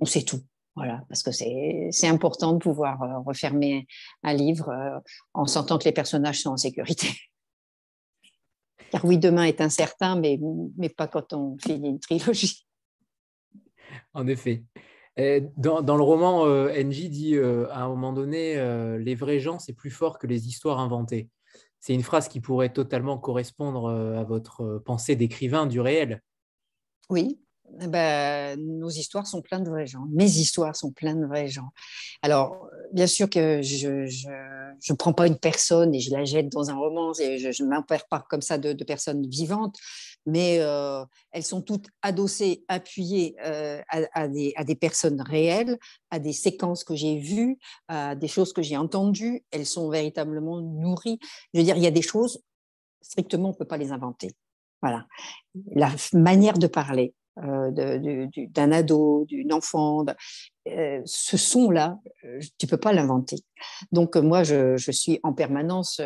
on sait tout. Voilà. Parce que c'est important de pouvoir refermer un livre en sentant que les personnages sont en sécurité. Car oui demain est incertain mais mais pas quand on finit une trilogie. En effet dans, le roman, euh, Ng dit euh, à un moment donné euh, Les vrais gens, c'est plus fort que les histoires inventées. C'est une phrase qui pourrait totalement correspondre à votre pensée d'écrivain du réel. Oui, eh ben, nos histoires sont pleines de vrais gens. Mes histoires sont pleines de vrais gens. Alors, bien sûr que je ne prends pas une personne et je la jette dans un roman, je ne m'empare pas comme ça de, personnes vivantes mais euh, elles sont toutes adossées, appuyées euh, à, des, personnes réelles, à des séquences que j'ai vues, à des choses que j'ai entendues. Elles sont véritablement nourries. Je veux dire, il y a des choses, strictement, on ne peut pas les inventer. Voilà. La manière de parler, d'un ado, d'une enfant. Euh, ce son-là, euh, tu peux pas l'inventer. Donc moi, je, suis en permanence,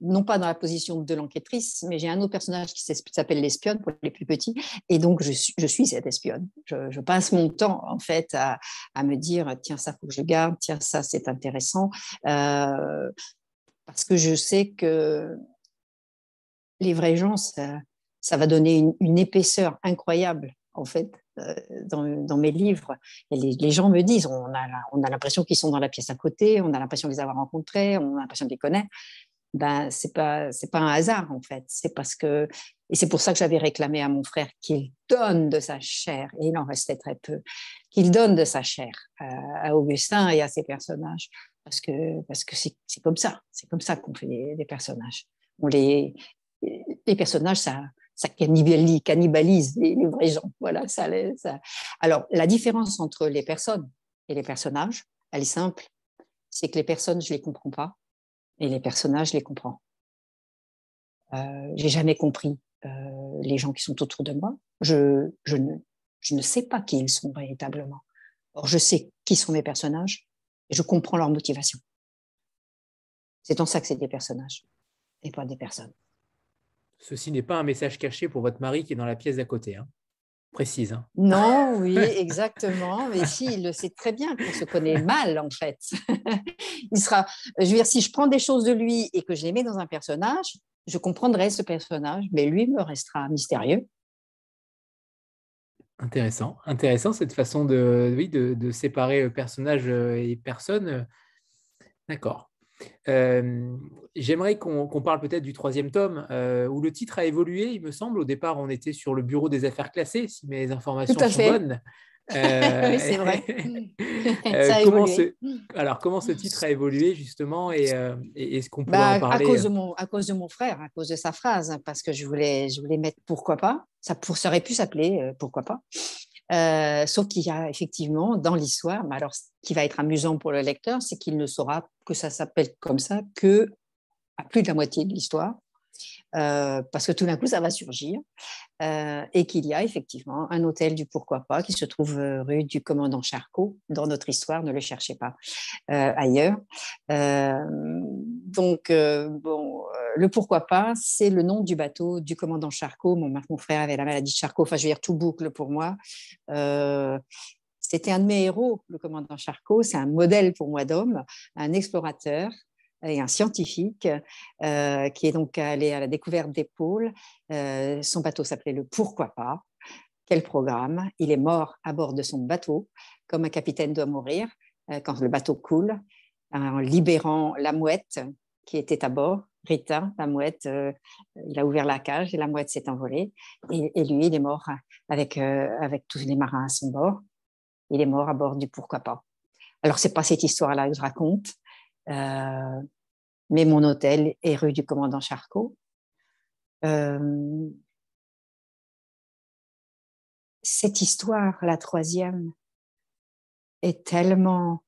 non pas dans la position de l'enquêtrice, mais j'ai un autre personnage qui s'appelle l'espionne pour les plus petits, et donc je suis, cette espionne. Je, passe mon temps en fait à, me dire tiens ça faut que je garde, tiens ça c'est intéressant, parce que je sais que les vrais gens ça va donner une épaisseur incroyable en fait, euh, dans, mes livres. Et les, gens me disent, on a, on a l'impression qu'ils sont dans la pièce à côté, on a l'impression de les avoir rencontrés, on a l'impression de les connaître. Ben, c'est pas, c'est pas un hasard, en fait. C'est parce que, et c'est pour ça que j'avais réclamé à mon frère qu'il donne de sa chair, et il en restait très peu, qu'il donne de sa chair à, Augustin et à ses personnages. Parce que, parce que c'est, comme ça, c'est comme ça qu'on fait des, personnages. On les, les personnages, ça, ça cannibalise, cannibalise les, vrais gens. Voilà, ça. Alors, la différence entre les personnes et les personnages, elle est simple. C'est que les personnes, je les comprends pas, et les personnages, je les comprends. Euh, j'ai jamais compris euh, les gens qui sont autour de moi. Je, je, ne, je ne sais pas qui ils sont véritablement. Or, je sais qui sont mes personnages et je comprends leur motivation. C'est en ça que c'est des personnages et pas des personnes. Ceci n'est pas un message caché pour votre mari qui est dans la pièce d'à côté. Hein. Précise. Hein. Non, oui, exactement. Mais si, il le sait très bien qu'on se connaît mal, en fait. il sera, je veux dire, si je prends des choses de lui et que je les mets dans un personnage, je comprendrai ce personnage, mais lui me restera mystérieux. Intéressant, intéressant cette façon de, oui, de, séparer personnages et personnes. D'accord. J'aimerais qu'on parle peut-être du troisième tome, où le titre a évolué, il me semble. Au départ, on était sur le bureau des affaires classées, si mes informations sont bonnes. Euh, oui, c'est vrai. Euh, comment ce... Alors, comment ce titre a évolué justement et, euh, est-ce qu'on peut bah, en parler à cause, de mon, à cause de mon frère, à cause de sa phrase, hein, parce que je voulais, je voulais mettre pourquoi pas. Ça, pour, ça aurait pu s'appeler pourquoi pas. Sauf qu'il y a effectivement dans l'histoire, mais alors ce qui va être amusant pour le lecteur, c'est qu'il ne saura que ça s'appelle comme ça que à plus de la moitié de l'histoire. Euh, parce que tout d'un coup, ça va surgir, euh, et qu'il y a effectivement un hôtel du pourquoi pas qui se trouve euh, rue du commandant Charcot. Dans notre histoire, ne le cherchez pas ailleurs. donc, bon, le pourquoi pas, c'est le nom du bateau du commandant Charcot. Mon, mon frère avait la maladie de Charcot, enfin, je veux dire, tout boucle pour moi. c'était un de mes héros, le commandant Charcot. C'est un modèle pour moi d'homme, un explorateur, et un scientifique euh, qui est donc allé à la découverte des pôles. Euh, son bateau s'appelait le Pourquoi pas. Quel programme Il est mort à bord de son bateau, comme un capitaine doit mourir euh, quand le bateau coule, en libérant la mouette qui était à bord. Rita, la mouette, il a ouvert la cage et la mouette s'est envolée. Et, et, lui, il est mort avec, avec tous les marins à son bord. Il est mort à bord du Pourquoi pas. Alors, c'est pas cette histoire-là que je raconte, euh, mais mon hôtel est rue du commandant Charcot. Euh, cette histoire, la troisième, est tellement,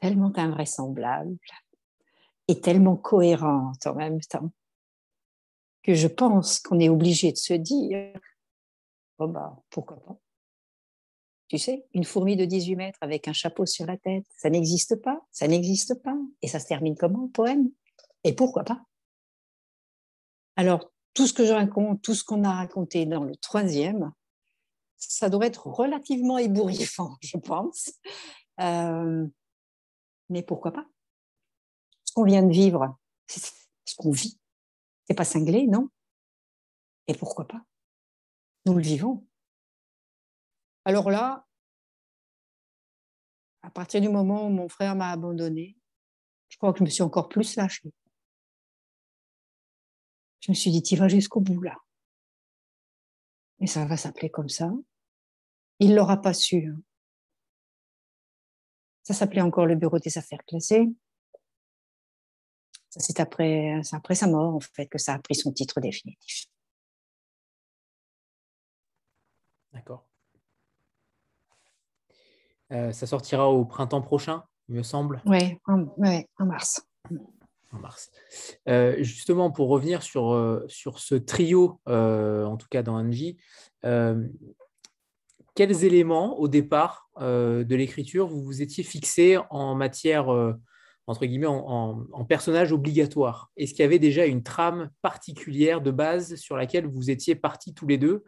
tellement invraisemblable et tellement cohérente en même temps que je pense qu'on est obligé de se dire, oh bah, pourquoi pas tu sais, une fourmi de 18 mètres avec un chapeau sur la tête, ça n'existe pas, ça n'existe pas. Et ça se termine comment, poème? Et pourquoi pas? Alors, tout ce que je raconte, tout ce qu'on a raconté dans le troisième, ça doit être relativement ébouriffant, je pense. Euh, mais pourquoi pas? Ce qu'on vient de vivre, c'est ce qu'on vit. C'est pas cinglé, non? Et pourquoi pas? Nous le vivons. Alors là, à partir du moment où mon frère m'a abandonné, je crois que je me suis encore plus lâchée. Je me suis dit, tu vas jusqu'au bout là. Et ça va s'appeler comme ça. Il l'aura pas su. Hein. Ça s'appelait encore le bureau des affaires classées. C'est après, après sa mort, en fait, que ça a pris son titre définitif. D'accord. Euh, ça sortira au printemps prochain, il me semble. Oui, en, mars. En mars. Euh, justement, pour revenir sur, euh, sur ce trio, en tout cas dans Angie, quels éléments au départ de l'écriture vous vous étiez fixé en matière, entre guillemets, en, en personnage obligatoire? Est-ce qu'il y avait déjà une trame particulière de base sur laquelle vous étiez partis tous les deux?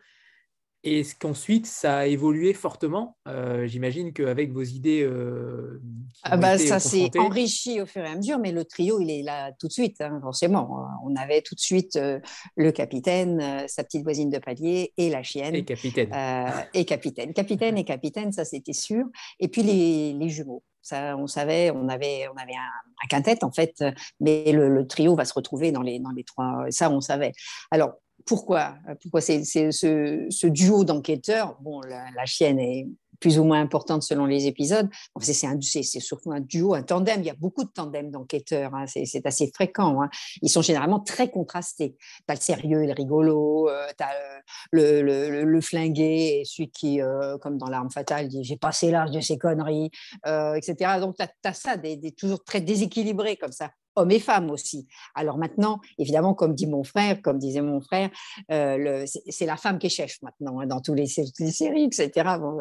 Et est-ce qu'ensuite, ça a évolué fortement euh, J'imagine qu'avec vos idées. Euh, ah bah, ça s'est enrichi au fur et à mesure, mais le trio, il est là tout de suite, hein, forcément. On avait tout de suite euh, le capitaine, sa petite voisine de palier et la chienne. Et capitaine. et capitaine. Capitaine et capitaine, ça c'était sûr. Et puis les, jumeaux. Ça, on savait, on avait, on avait un, quintet en fait, mais le, le, trio va se retrouver dans les, dans les trois. Ça, on savait. Alors, pourquoi Pourquoi c'est ce, duo d'enquêteurs? Bon, la, chienne est plus ou moins importante selon les épisodes. c'est surtout un duo, un tandem. Il y a beaucoup de tandems d'enquêteurs. Hein. C'est assez fréquent. Hein. Ils sont généralement très contrastés. Tu as le sérieux, le rigolo, euh, tu as euh, le, le, flingué, et celui qui, euh, comme dans L'arme fatale, dit J'ai passé l'âge de ces conneries, etc. Donc, tu as, ça, des, toujours très déséquilibrés comme ça hommes et femmes aussi. Alors maintenant, évidemment, comme dit mon frère, comme disait mon frère, euh, c'est la femme qui est chef maintenant hein, dans tous les, séries, etc. Bon,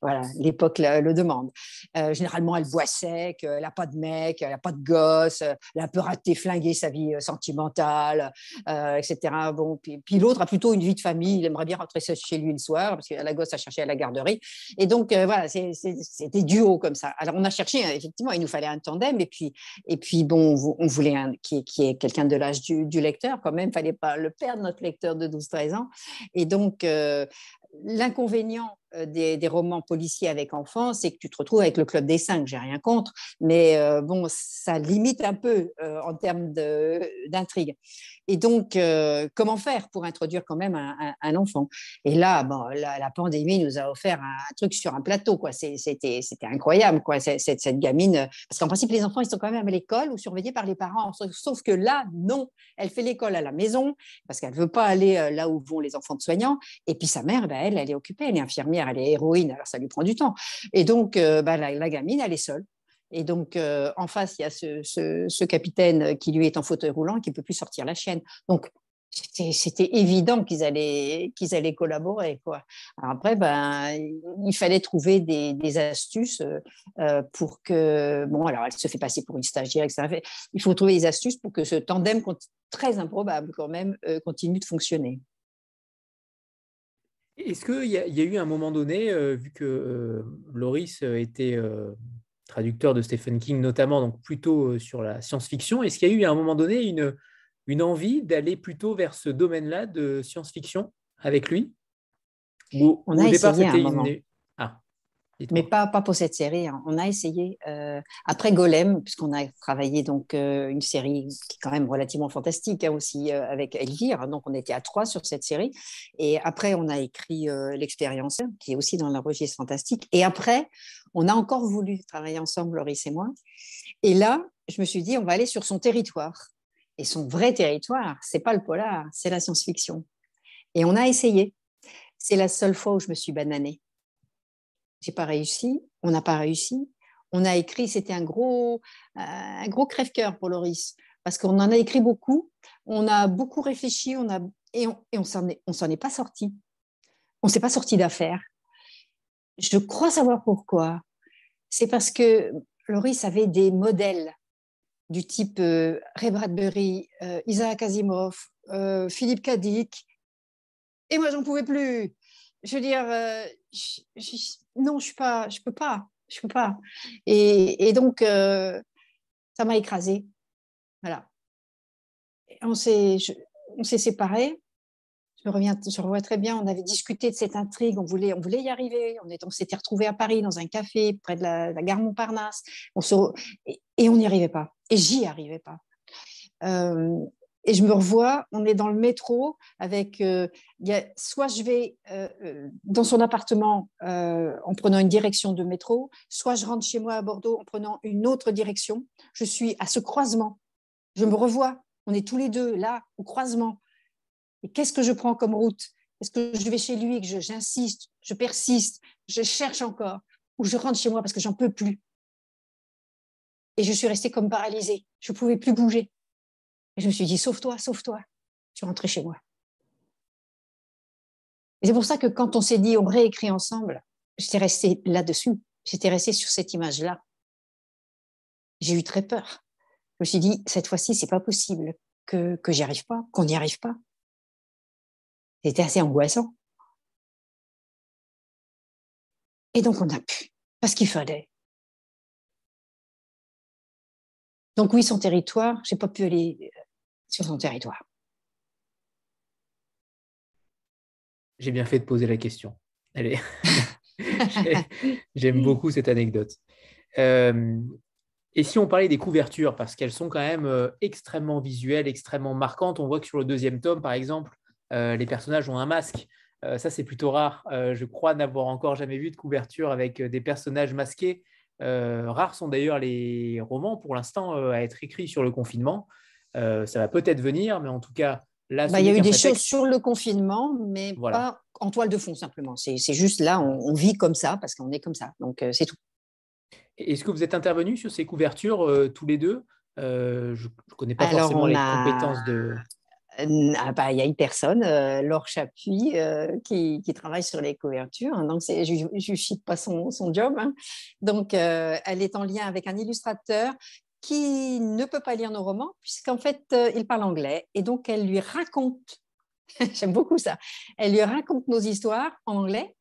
voilà, l'époque le, demande. Euh, généralement, elle boit sec, elle n'a pas de mec, elle n'a pas de gosse, elle a un peu raté, flingué sa vie euh, sentimentale, etc. Bon, puis, puis l'autre a plutôt une vie de famille, il aimerait bien rentrer chez lui le soir parce que la gosse a cherché à la garderie. Et donc, voilà, c'était duo comme ça. Alors, on a cherché, hein, effectivement, il nous fallait un tandem et puis, et puis bon, on voulait un, qui, est quelqu'un de l'âge du, lecteur, quand même, fallait pas le perdre, notre lecteur de 12-13 ans. Et donc, euh, l'inconvénient euh, des, romans policiers avec enfants, c'est que tu te retrouves avec le club des cinq, j'ai rien contre, mais euh, bon, ça limite un peu euh, en termes d'intrigue. Et donc, comment faire pour introduire quand même un, enfant? Et là, bon, la, pandémie nous a offert un, truc sur un plateau, quoi. C'était incroyable, quoi. Cette, cette gamine, parce qu'en principe, les enfants, ils sont quand même à l'école ou surveillés par les parents. Sauf que là, non, elle fait l'école à la maison parce qu'elle veut pas aller là où vont les enfants de soignants. Et puis sa mère, ben, elle, elle est occupée, elle est infirmière elle est héroïne, alors ça lui prend du temps. Et donc, euh, bah, la, gamine, elle est seule. Et donc, euh, en face, il y a ce, capitaine qui lui est en fauteuil roulant et qui ne peut plus sortir la chaîne. Donc, c'était évident qu'ils allaient, qu'ils allaient collaborer. Quoi. après, ben, il fallait trouver des, astuces euh, pour que. Bon, alors elle se fait passer pour une stagiaire, etc. Il faut trouver des astuces pour que ce tandem, très improbable quand même, continue de fonctionner. Est-ce qu'il y, a eu un moment donné, euh, vu que euh, Loris euh, était traducteur de Stephen King notamment, donc plutôt sur la science-fiction, est-ce qu'il y a eu à un moment donné une, une envie d'aller plutôt vers ce domaine-là de science-fiction avec lui? Ou, On a au départ, c'était mais pas, pas pour cette série. Hein. On a essayé, euh, après Golem, puisqu'on a travaillé donc euh, une série qui est quand même relativement fantastique hein, aussi euh, avec Elvire. Donc on était à trois sur cette série. Et après, on a écrit L'expérience, qui est aussi dans la registre fantastique. Et après, on a encore voulu travailler ensemble, Loris et moi. Et là, je me suis dit, on va aller sur son territoire. Et son vrai territoire, c'est pas le polar, c'est la science-fiction. Et on a essayé. C'est la seule fois où je me suis bananée j'ai pas réussi, on n'a pas réussi. On a écrit, c'était un gros, euh, un gros crève-cœur pour Loris, parce qu'on en a écrit beaucoup, on a beaucoup réfléchi, on a, et on, on s'en est, est pas sorti. On s'est pas sorti d'affaire. Je crois savoir pourquoi. C'est parce que Loris avait des modèles du type euh, Ray Bradbury, euh, Isaac Asimov, Philippe Kadik, et moi j'en pouvais plus. Je veux dire, non, je ne je peux pas, je peux pas. Et, donc, euh, ça m'a écrasée. Voilà. On s'est, on s'est séparés. Je me reviens, je revois très bien. On avait discuté de cette intrigue. On voulait, on voulait y arriver. On, on s'était retrouvés à Paris dans un café près de la, gare Montparnasse. On se, et, on n'y arrivait pas. Et j'y arrivais pas. Euh, et je me revois, on est dans le métro avec, euh, soit je vais euh, euh, dans son appartement en prenant une direction de métro, soit je rentre chez moi à Bordeaux en prenant une autre direction. Je suis à ce croisement. Je me revois, on est tous les deux là au croisement. Et qu'est-ce que je prends comme route? Est-ce que je vais chez lui, que j'insiste, je, persiste, je cherche encore, ou je rentre chez moi parce que j'en peux plus? Et je suis restée comme paralysée. Je ne pouvais plus bouger. Et je me suis dit, sauve-toi, sauve-toi. Je suis rentrée chez moi. Et c'est pour ça que quand on s'est dit, on réécrit ensemble, j'étais restée là-dessus. J'étais restée sur cette image-là. J'ai eu très peur. Je me suis dit, cette fois-ci, c'est pas possible que, que j'y arrive pas, qu'on n'y arrive pas. C'était assez angoissant. Et donc, on a pu, parce qu'il fallait. Donc oui, son territoire, j'ai pas pu aller sur son territoire. J'ai bien fait de poser la question. J'aime beaucoup cette anecdote. Euh, et si on parlait des couvertures, parce qu'elles sont quand même euh, extrêmement visuelles, extrêmement marquantes, on voit que sur le deuxième tome, par exemple, euh, les personnages ont un masque. ça, c'est plutôt rare. je crois n'avoir encore jamais vu de couverture avec des personnages masqués. rares sont d'ailleurs les romans, pour l'instant, à être écrits sur le confinement. Euh, ça va peut-être venir, mais en tout cas, là, bah, il y a eu des choses sur le confinement, mais pas en toile de fond simplement. C'est juste là, on, vit comme ça parce qu'on est comme ça. Donc euh, c'est tout. Est-ce que vous êtes intervenus sur ces couvertures euh, tous les deux? Je ne connais pas forcément les compétences de. Ah bah, il y a une personne, Laure Chapuis, qui, travaille sur les couvertures. Hein, donc, je ne cite pas son, job. Hein. Donc, elle est en lien avec un illustrateur qui ne peut pas lire nos romans, puisqu'en fait, euh, il parle anglais. Et donc, elle lui raconte, j'aime beaucoup ça, elle lui raconte nos histoires en anglais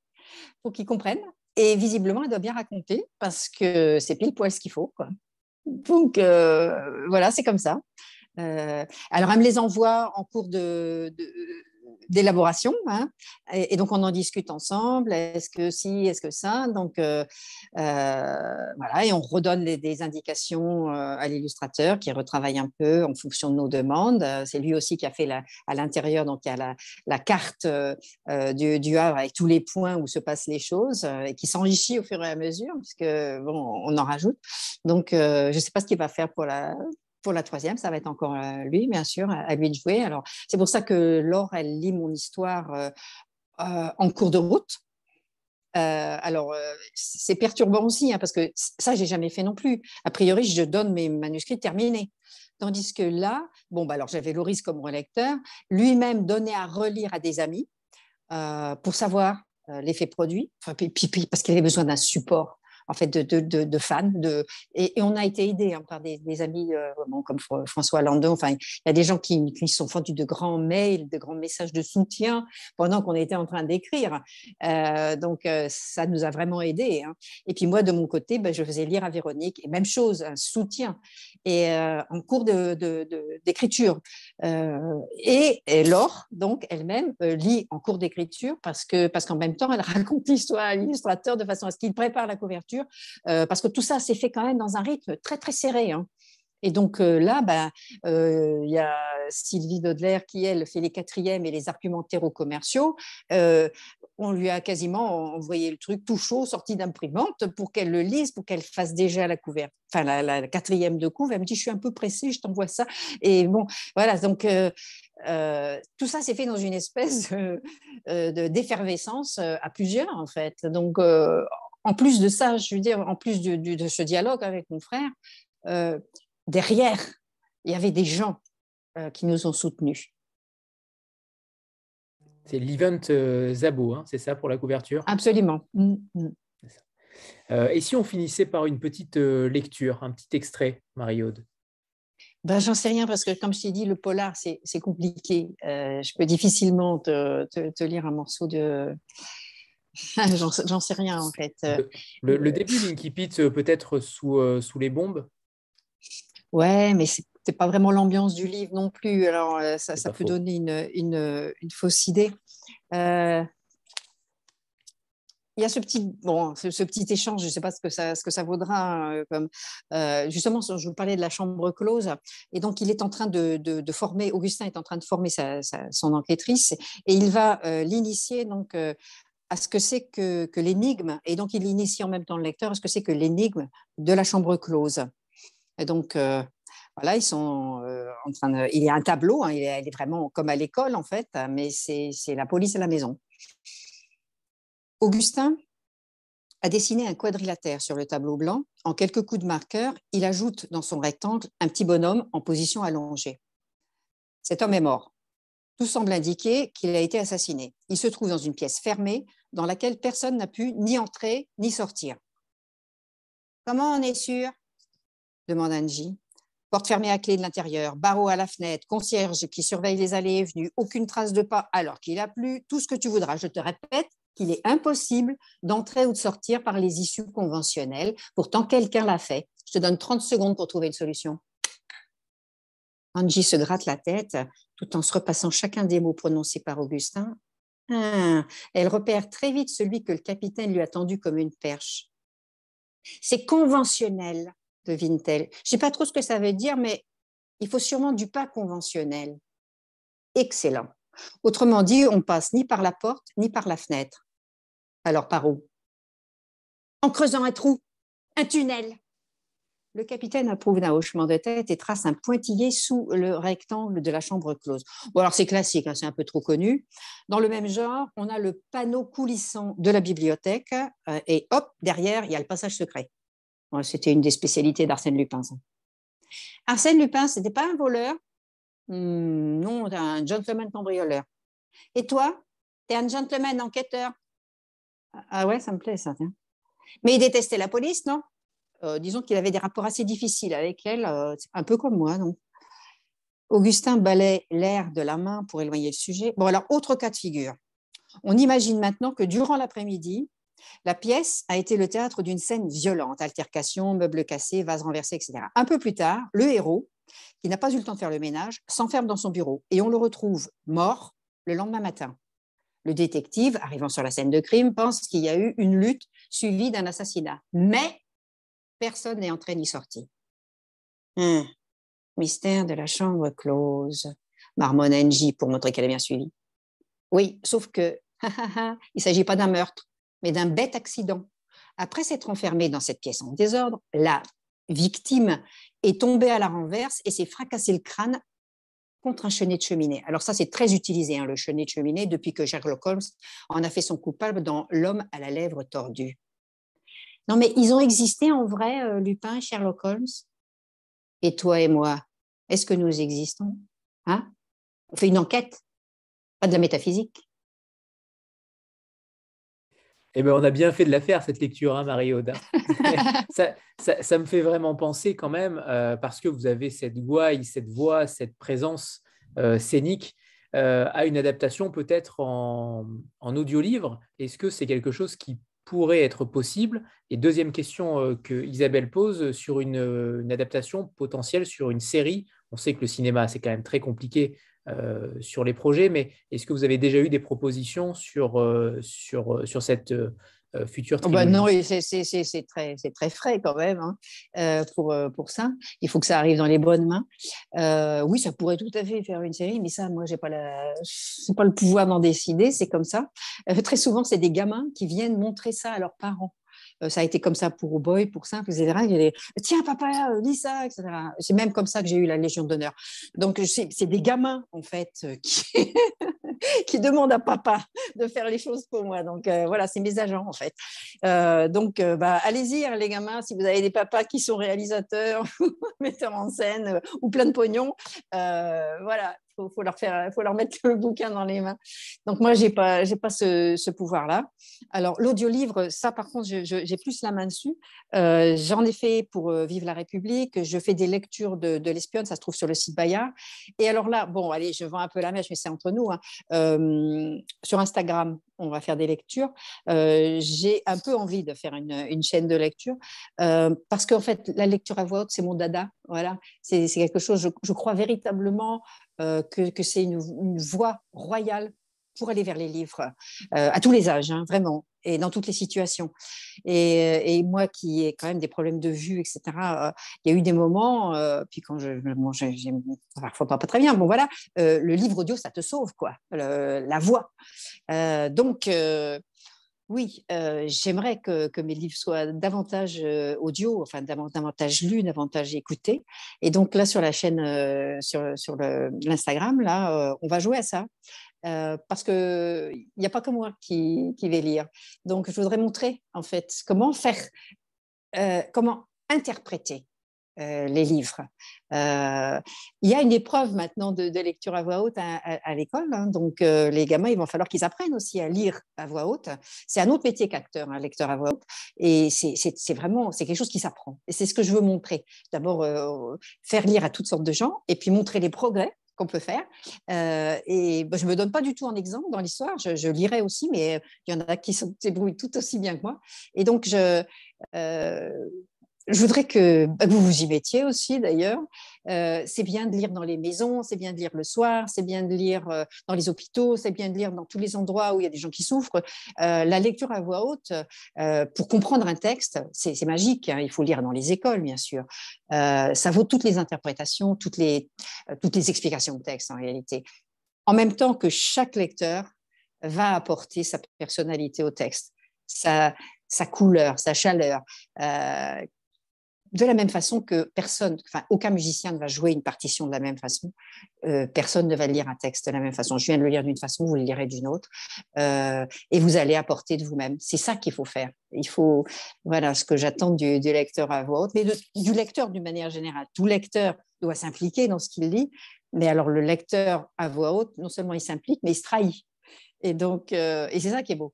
pour qu'il comprenne. Et visiblement, elle doit bien raconter parce que c'est pile poil ce qu'il faut. Donc, euh, voilà, c'est comme ça. Euh, alors, elle me les envoie en cours de, d'élaboration. Hein. et, donc, on en discute ensemble. Est-ce que si, est-ce que ça? Donc, euh, voilà, et on redonne des indications à l'illustrateur qui retravaille un peu en fonction de nos demandes. C'est lui aussi qui a fait la, à l'intérieur, donc il y a la, carte du, du, Havre avec tous les points où se passent les choses et qui s'enrichit au fur et à mesure, puisque bon, on en rajoute. Donc, je ne sais pas ce qu'il va faire pour la, pour la troisième, ça va être encore euh, lui, bien sûr, à, lui de jouer. Alors, c'est pour ça que Laure, elle lit mon histoire euh, euh, en cours de route. alors, c'est perturbant aussi, hein, parce que ça, j'ai jamais fait non plus. A priori, je donne mes manuscrits terminés. Tandis que là, bon, bah alors j'avais Loris comme relecteur, lui-même donnait à relire à des amis pour savoir l'effet produit, parce qu'il avait besoin d'un support en fait, de, fans. De, et, on a été aidés hein, par des, amis euh, comme François Landon. Enfin, il y a des gens qui, qui sont fendus de grands mails, de grands messages de soutien pendant qu'on était en train d'écrire. Euh, donc, euh, ça nous a vraiment aidés. Hein. Et puis moi, de mon côté, ben, je faisais lire à Véronique, et même chose, un soutien, et en cours d'écriture. et, Laure, donc, elle-même, lit en cours d'écriture parce que parce qu'en même temps, elle raconte l'histoire à l'illustrateur de façon à ce qu'il prépare la couverture euh, parce que tout ça s'est fait quand même dans un rythme très très serré. Hein. Et donc euh, là, ben, euh, il y a Sylvie Dodler qui, elle, fait les quatrièmes et les argumentaires commerciaux. on lui a quasiment envoyé le truc tout chaud, sorti d'imprimante, pour qu'elle le lise, pour qu'elle fasse déjà la couverture, enfin la, quatrième de couve. Elle me dit, je suis un peu pressée, je t'envoie ça. Et bon, voilà, donc tout ça s'est fait dans une espèce d'effervescence à plusieurs, en fait. Donc, en plus de ça, je veux dire, en plus de, ce dialogue avec mon frère, euh, derrière, il y avait des gens euh, qui nous ont soutenus. C'est l'event euh, Zabo, hein, c'est ça pour la couverture? Absolument. Mm, mm. et si on finissait par une petite lecture, un petit extrait, Marie-Aude? Ben, J'en sais rien parce que, comme je t'ai dit, le polar, c'est compliqué. je peux difficilement te, lire un morceau de, J'en sais rien en fait. Le, le début d'Inkipit euh, peut-être sous, euh, sous les bombes? Ouais, mais c'est n'est pas vraiment l'ambiance du livre non plus. Alors, euh, ça, ça peut donner une, une, une, fausse idée. il y a ce petit, bon, ce, petit échange, je ne sais pas ce que ça, ce que ça vaudra. Hein, comme, justement, je vous parlais de la chambre close. Et donc, il est en train de, de, former, Augustin est en train de former sa, son enquêtrice et il va l'initier donc à ce que c'est que, l'énigme, et donc il initie en même temps le lecteur à ce que c'est que l'énigme de la chambre close. Et donc, euh, voilà, ils sont euh, en train de, Il y a un tableau, hein, il, est, vraiment comme à l'école en fait, mais c'est la police à la maison. Augustin a dessiné un quadrilatère sur le tableau blanc. En quelques coups de marqueur, il ajoute dans son rectangle un petit bonhomme en position allongée. Cet homme est mort. Tout semble indiquer qu'il a été assassiné. Il se trouve dans une pièce fermée dans laquelle personne n'a pu ni entrer ni sortir. Comment on est sûr? demande Angie. Porte fermée à clé de l'intérieur, barreau à la fenêtre, concierge qui surveille les allées et venues, aucune trace de pas alors qu'il a plu, tout ce que tu voudras. Je te répète qu'il est impossible d'entrer ou de sortir par les issues conventionnelles. Pourtant, quelqu'un l'a fait. Je te donne 30 secondes pour trouver une solution. Angie se gratte la tête tout en se repassant chacun des mots prononcés par Augustin. Ah, elle repère très vite celui que le capitaine lui a tendu comme une perche. C'est conventionnel, devine-t-elle. Je ne sais pas trop ce que ça veut dire, mais il faut sûrement du pas conventionnel. Excellent. Autrement dit, on passe ni par la porte ni par la fenêtre. Alors par où? En creusant un trou, un tunnel. Le capitaine approuve d'un hochement de tête et trace un pointillé sous le rectangle de la chambre close. Bon, alors c'est classique, hein, c'est un peu trop connu. Dans le même genre, on a le panneau coulissant de la bibliothèque euh, et hop, derrière, il y a le passage secret. C'était une des spécialités d'Arsène Lupin. Arsène Lupin, ce n'était pas un voleur? Hmm, Non, un gentleman cambrioleur. Et toi, tu es un gentleman enquêteur? Ah ouais, ça me plaît ça. Mais il détestait la police, non? Euh, disons qu'il avait des rapports assez difficiles avec elle, euh, un peu comme moi. Donc. Augustin balait l'air de la main pour éloigner le sujet. Bon, alors, autre cas de figure. On imagine maintenant que durant l'après-midi, la pièce a été le théâtre d'une scène violente, altercation, meubles cassés, vases renversés, etc. Un peu plus tard, le héros, qui n'a pas eu le temps de faire le ménage, s'enferme dans son bureau et on le retrouve mort, le lendemain matin. Le détective, arrivant sur la scène de crime, pense qu'il y a eu une lutte suivie d'un assassinat. Mais personne n'est entré ni sorti. Hum, mystère de la chambre close, marmonne Angie pour montrer qu'elle est bien suivie. Oui, sauf que il ne s'agit pas d'un meurtre, mais d'un bête accident. Après s'être enfermée dans cette pièce en désordre, la victime est tombée à la renverse et s'est fracassé le crâne contre un chenet de cheminée. Alors ça, c'est très utilisé, hein, le chenet de cheminée, depuis que Sherlock Holmes en a fait son coupable dans L'homme à la lèvre tordue. Non, mais ils ont existé en vrai, euh, Lupin, Sherlock Holmes Et toi et moi, est-ce que nous existons? Hein? On fait une enquête, pas de la métaphysique. Eh ben, on a bien fait de la faire, cette lecture, hein, Marie-Aude. ça, ça, me fait vraiment penser quand même, euh, parce que vous avez cette gouaille, cette voix, cette présence euh, scénique, euh, à une adaptation peut-être en, en audio-livre. Est-ce que c'est quelque chose qui pourrait être possible Et deuxième question que Isabelle pose sur une, une, adaptation potentielle sur une série. On sait que le cinéma, c'est quand même très compliqué euh, sur les projets, mais est-ce que vous avez déjà eu des propositions sur, euh, sur, euh, sur cette oh bah Non, c'est très, très frais quand même hein, pour, pour ça. Il faut que ça arrive dans les bonnes mains. oui, ça pourrait tout à fait faire une série, mais ça, moi, je n'ai pas, pas le pouvoir d'en décider, c'est comme ça. très souvent, c'est des gamins qui viennent montrer ça à leurs parents. Euh, ça a été comme ça pour Boy, pour Simple, etc. Il y a Tiens, papa, euh, lis ça, etc. C'est même comme ça que j'ai eu la Légion d'honneur. Donc, c'est des gamins, en fait, euh, qui, qui demandent à papa de faire les choses pour moi. Donc, voilà, c'est mes agents, en fait. donc, bah, allez-y, hein, les gamins, si vous avez des papas qui sont réalisateurs, metteurs en scène ou plein de pognon, voilà, faut, faut leur faire, faut leur mettre le bouquin dans les mains. Donc moi, j'ai pas, j'ai pas ce, pouvoir-là. Alors l'audiolivre, ça par contre, j'ai plus la main dessus. Euh, j'en ai fait pour euh, Vive la République. Je fais des lectures de, l'espionne, ça se trouve sur le site Bayard. Et alors là, bon, allez, je vends un peu la mèche, mais c'est entre nous. Hein. Euh, sur Instagram, on va faire des lectures. j'ai un peu envie de faire une, chaîne de lecture parce qu'en fait, la lecture à voix haute, c'est mon dada. Voilà, c'est quelque chose. Je crois véritablement euh, que, c'est une, voie royale pour aller vers les livres, euh, à tous les âges, hein, vraiment, et dans toutes les situations. Et, moi qui ai quand même des problèmes de vue, etc., euh, il y a eu des moments, puis quand je, ne parfois pas, très bien, bon voilà, le livre audio, ça te sauve, quoi, la voix. donc, oui, j'aimerais que, mes livres soient davantage audio, enfin davantage lus, davantage écoutés. Et donc là, sur la chaîne, sur, l'Instagram, là, on va jouer à ça. parce qu'il n'y a pas que moi qui, qui, vais lire. Donc, je voudrais montrer, en fait, comment faire, comment interpréter euh, les livres. Euh, il y a une épreuve maintenant de, lecture à voix haute à, l'école, hein. donc euh, les gamins, il va falloir qu'ils apprennent aussi à lire à voix haute. C'est un autre métier qu'acteur, un lecteur à voix haute, et c'est vraiment c'est quelque chose qui s'apprend. Et c'est ce que je veux montrer. D'abord, faire lire à toutes sortes de gens, et puis montrer les progrès qu'on peut faire. et bah, je ne me donne pas du tout un exemple dans l'histoire, je, je, lirai aussi, mais il y en a qui se débrouillent tout aussi bien que moi. Et donc, je, je voudrais que, bah, vous vous y mettiez aussi d'ailleurs. Euh, c'est bien de lire dans les maisons, c'est bien de lire le soir, c'est bien de lire euh, dans les hôpitaux, c'est bien de lire dans tous les endroits où il y a des gens qui souffrent. Euh, la lecture à voix haute, pour comprendre un texte, c'est magique. Hein. il faut lire dans les écoles, bien sûr. ça vaut toutes les interprétations, toutes les, toutes les explications de texte en réalité. En même temps que chaque lecteur va apporter sa personnalité au texte, sa, sa couleur, sa chaleur, de la même façon que personne, enfin, aucun musicien ne va jouer une partition de la même façon, euh, personne ne va lire un texte de la même façon. Je viens de le lire d'une façon, vous le lirez d'une autre, euh, et vous allez apporter de vous-même. C'est ça qu'il faut faire. Il faut, voilà, ce que j'attends du, lecteur à voix haute, mais du lecteur d'une manière générale. Tout lecteur doit s'impliquer dans ce qu'il lit, mais alors le lecteur à voix haute, non seulement il s'implique, mais il se trahit. Et donc, euh, et c'est ça qui est beau,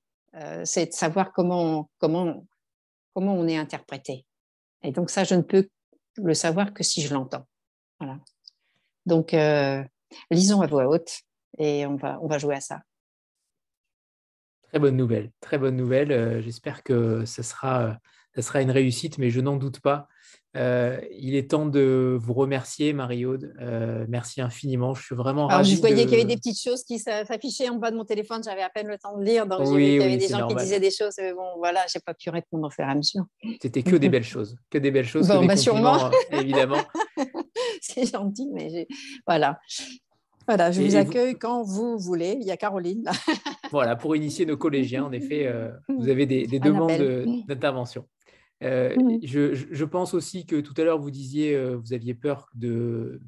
c'est de savoir comment, comment, comment on est interprété. Et donc ça, je ne peux le savoir que si je l'entends. Voilà. Donc, euh, lisons à voix haute et on va, on va jouer à ça. Très bonne nouvelle, très bonne nouvelle. Euh, j'espère que ça sera, ça sera une réussite, mais je n'en doute pas. Euh, il est temps de vous remercier, Marie-Aude. Euh, merci infiniment. Je suis vraiment Alors, ravi. Je voyais de... qu'il y avait des petites choses qui s'affichaient en bas de mon téléphone. J'avais à peine le temps de lire. Donc, Oui, j'ai vu qu'il y avait oui, des gens normal. qui disaient des choses. Mais bon, voilà, je n'ai pas pu répondre au fur et à mesure. C'était que des belles choses. Que des belles choses. que Bon, des bah, sûrement. euh, évidemment. C'est gentil, mais j'ai- voilà. Voilà, je Et- vous accueille quand vous voulez. Il y a Caroline là. Voilà, pour initier nos collégiens, en effet, euh, vous avez des, demandes d'intervention. Euh, Mhm. je, pense aussi que tout à l'heure, vous disiez, euh, vous aviez peur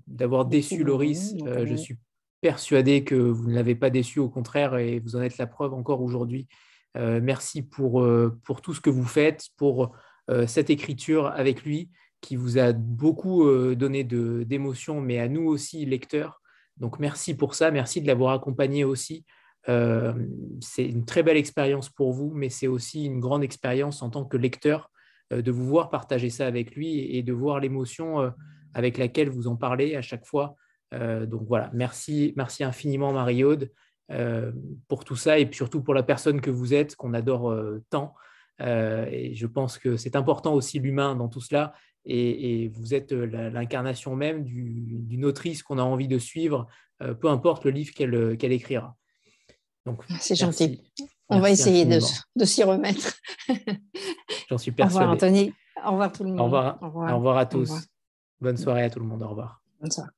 d'avoir déçu Loris. Euh, je suis persuadé que vous ne l'avez pas déçu, au contraire, et vous en êtes la preuve encore aujourd'hui. Euh, merci pour, pour tout ce que vous faites, pour cette écriture avec lui qui vous a beaucoup donné d'émotions, mais à nous aussi, lecteurs. Donc merci pour ça, merci de l'avoir accompagné aussi. C'est une très belle expérience pour vous, mais c'est aussi une grande expérience en tant que lecteur de vous voir partager ça avec lui et, de voir l'émotion euh, avec laquelle vous en parlez à chaque fois. Euh, donc voilà, merci, merci infiniment Marie-Aude euh, pour tout ça et surtout pour la personne que vous êtes, qu'on adore euh, tant. Euh, et je pense que c'est important aussi l'humain dans tout cela. Et, et vous êtes euh, l'incarnation même du- d'une autrice qu'on a envie de suivre, euh, peu importe le livre qu'elle euh, écrira. Donc, C'est gentil. On va essayer de, infiniment. de s'y remettre. J'en suis Au revoir persuadé. Anthony. Au revoir tout le monde. Au revoir, Au revoir. au revoir à tous. revoir. Bonne soirée à tout le monde. Au revoir. Bonne soirée.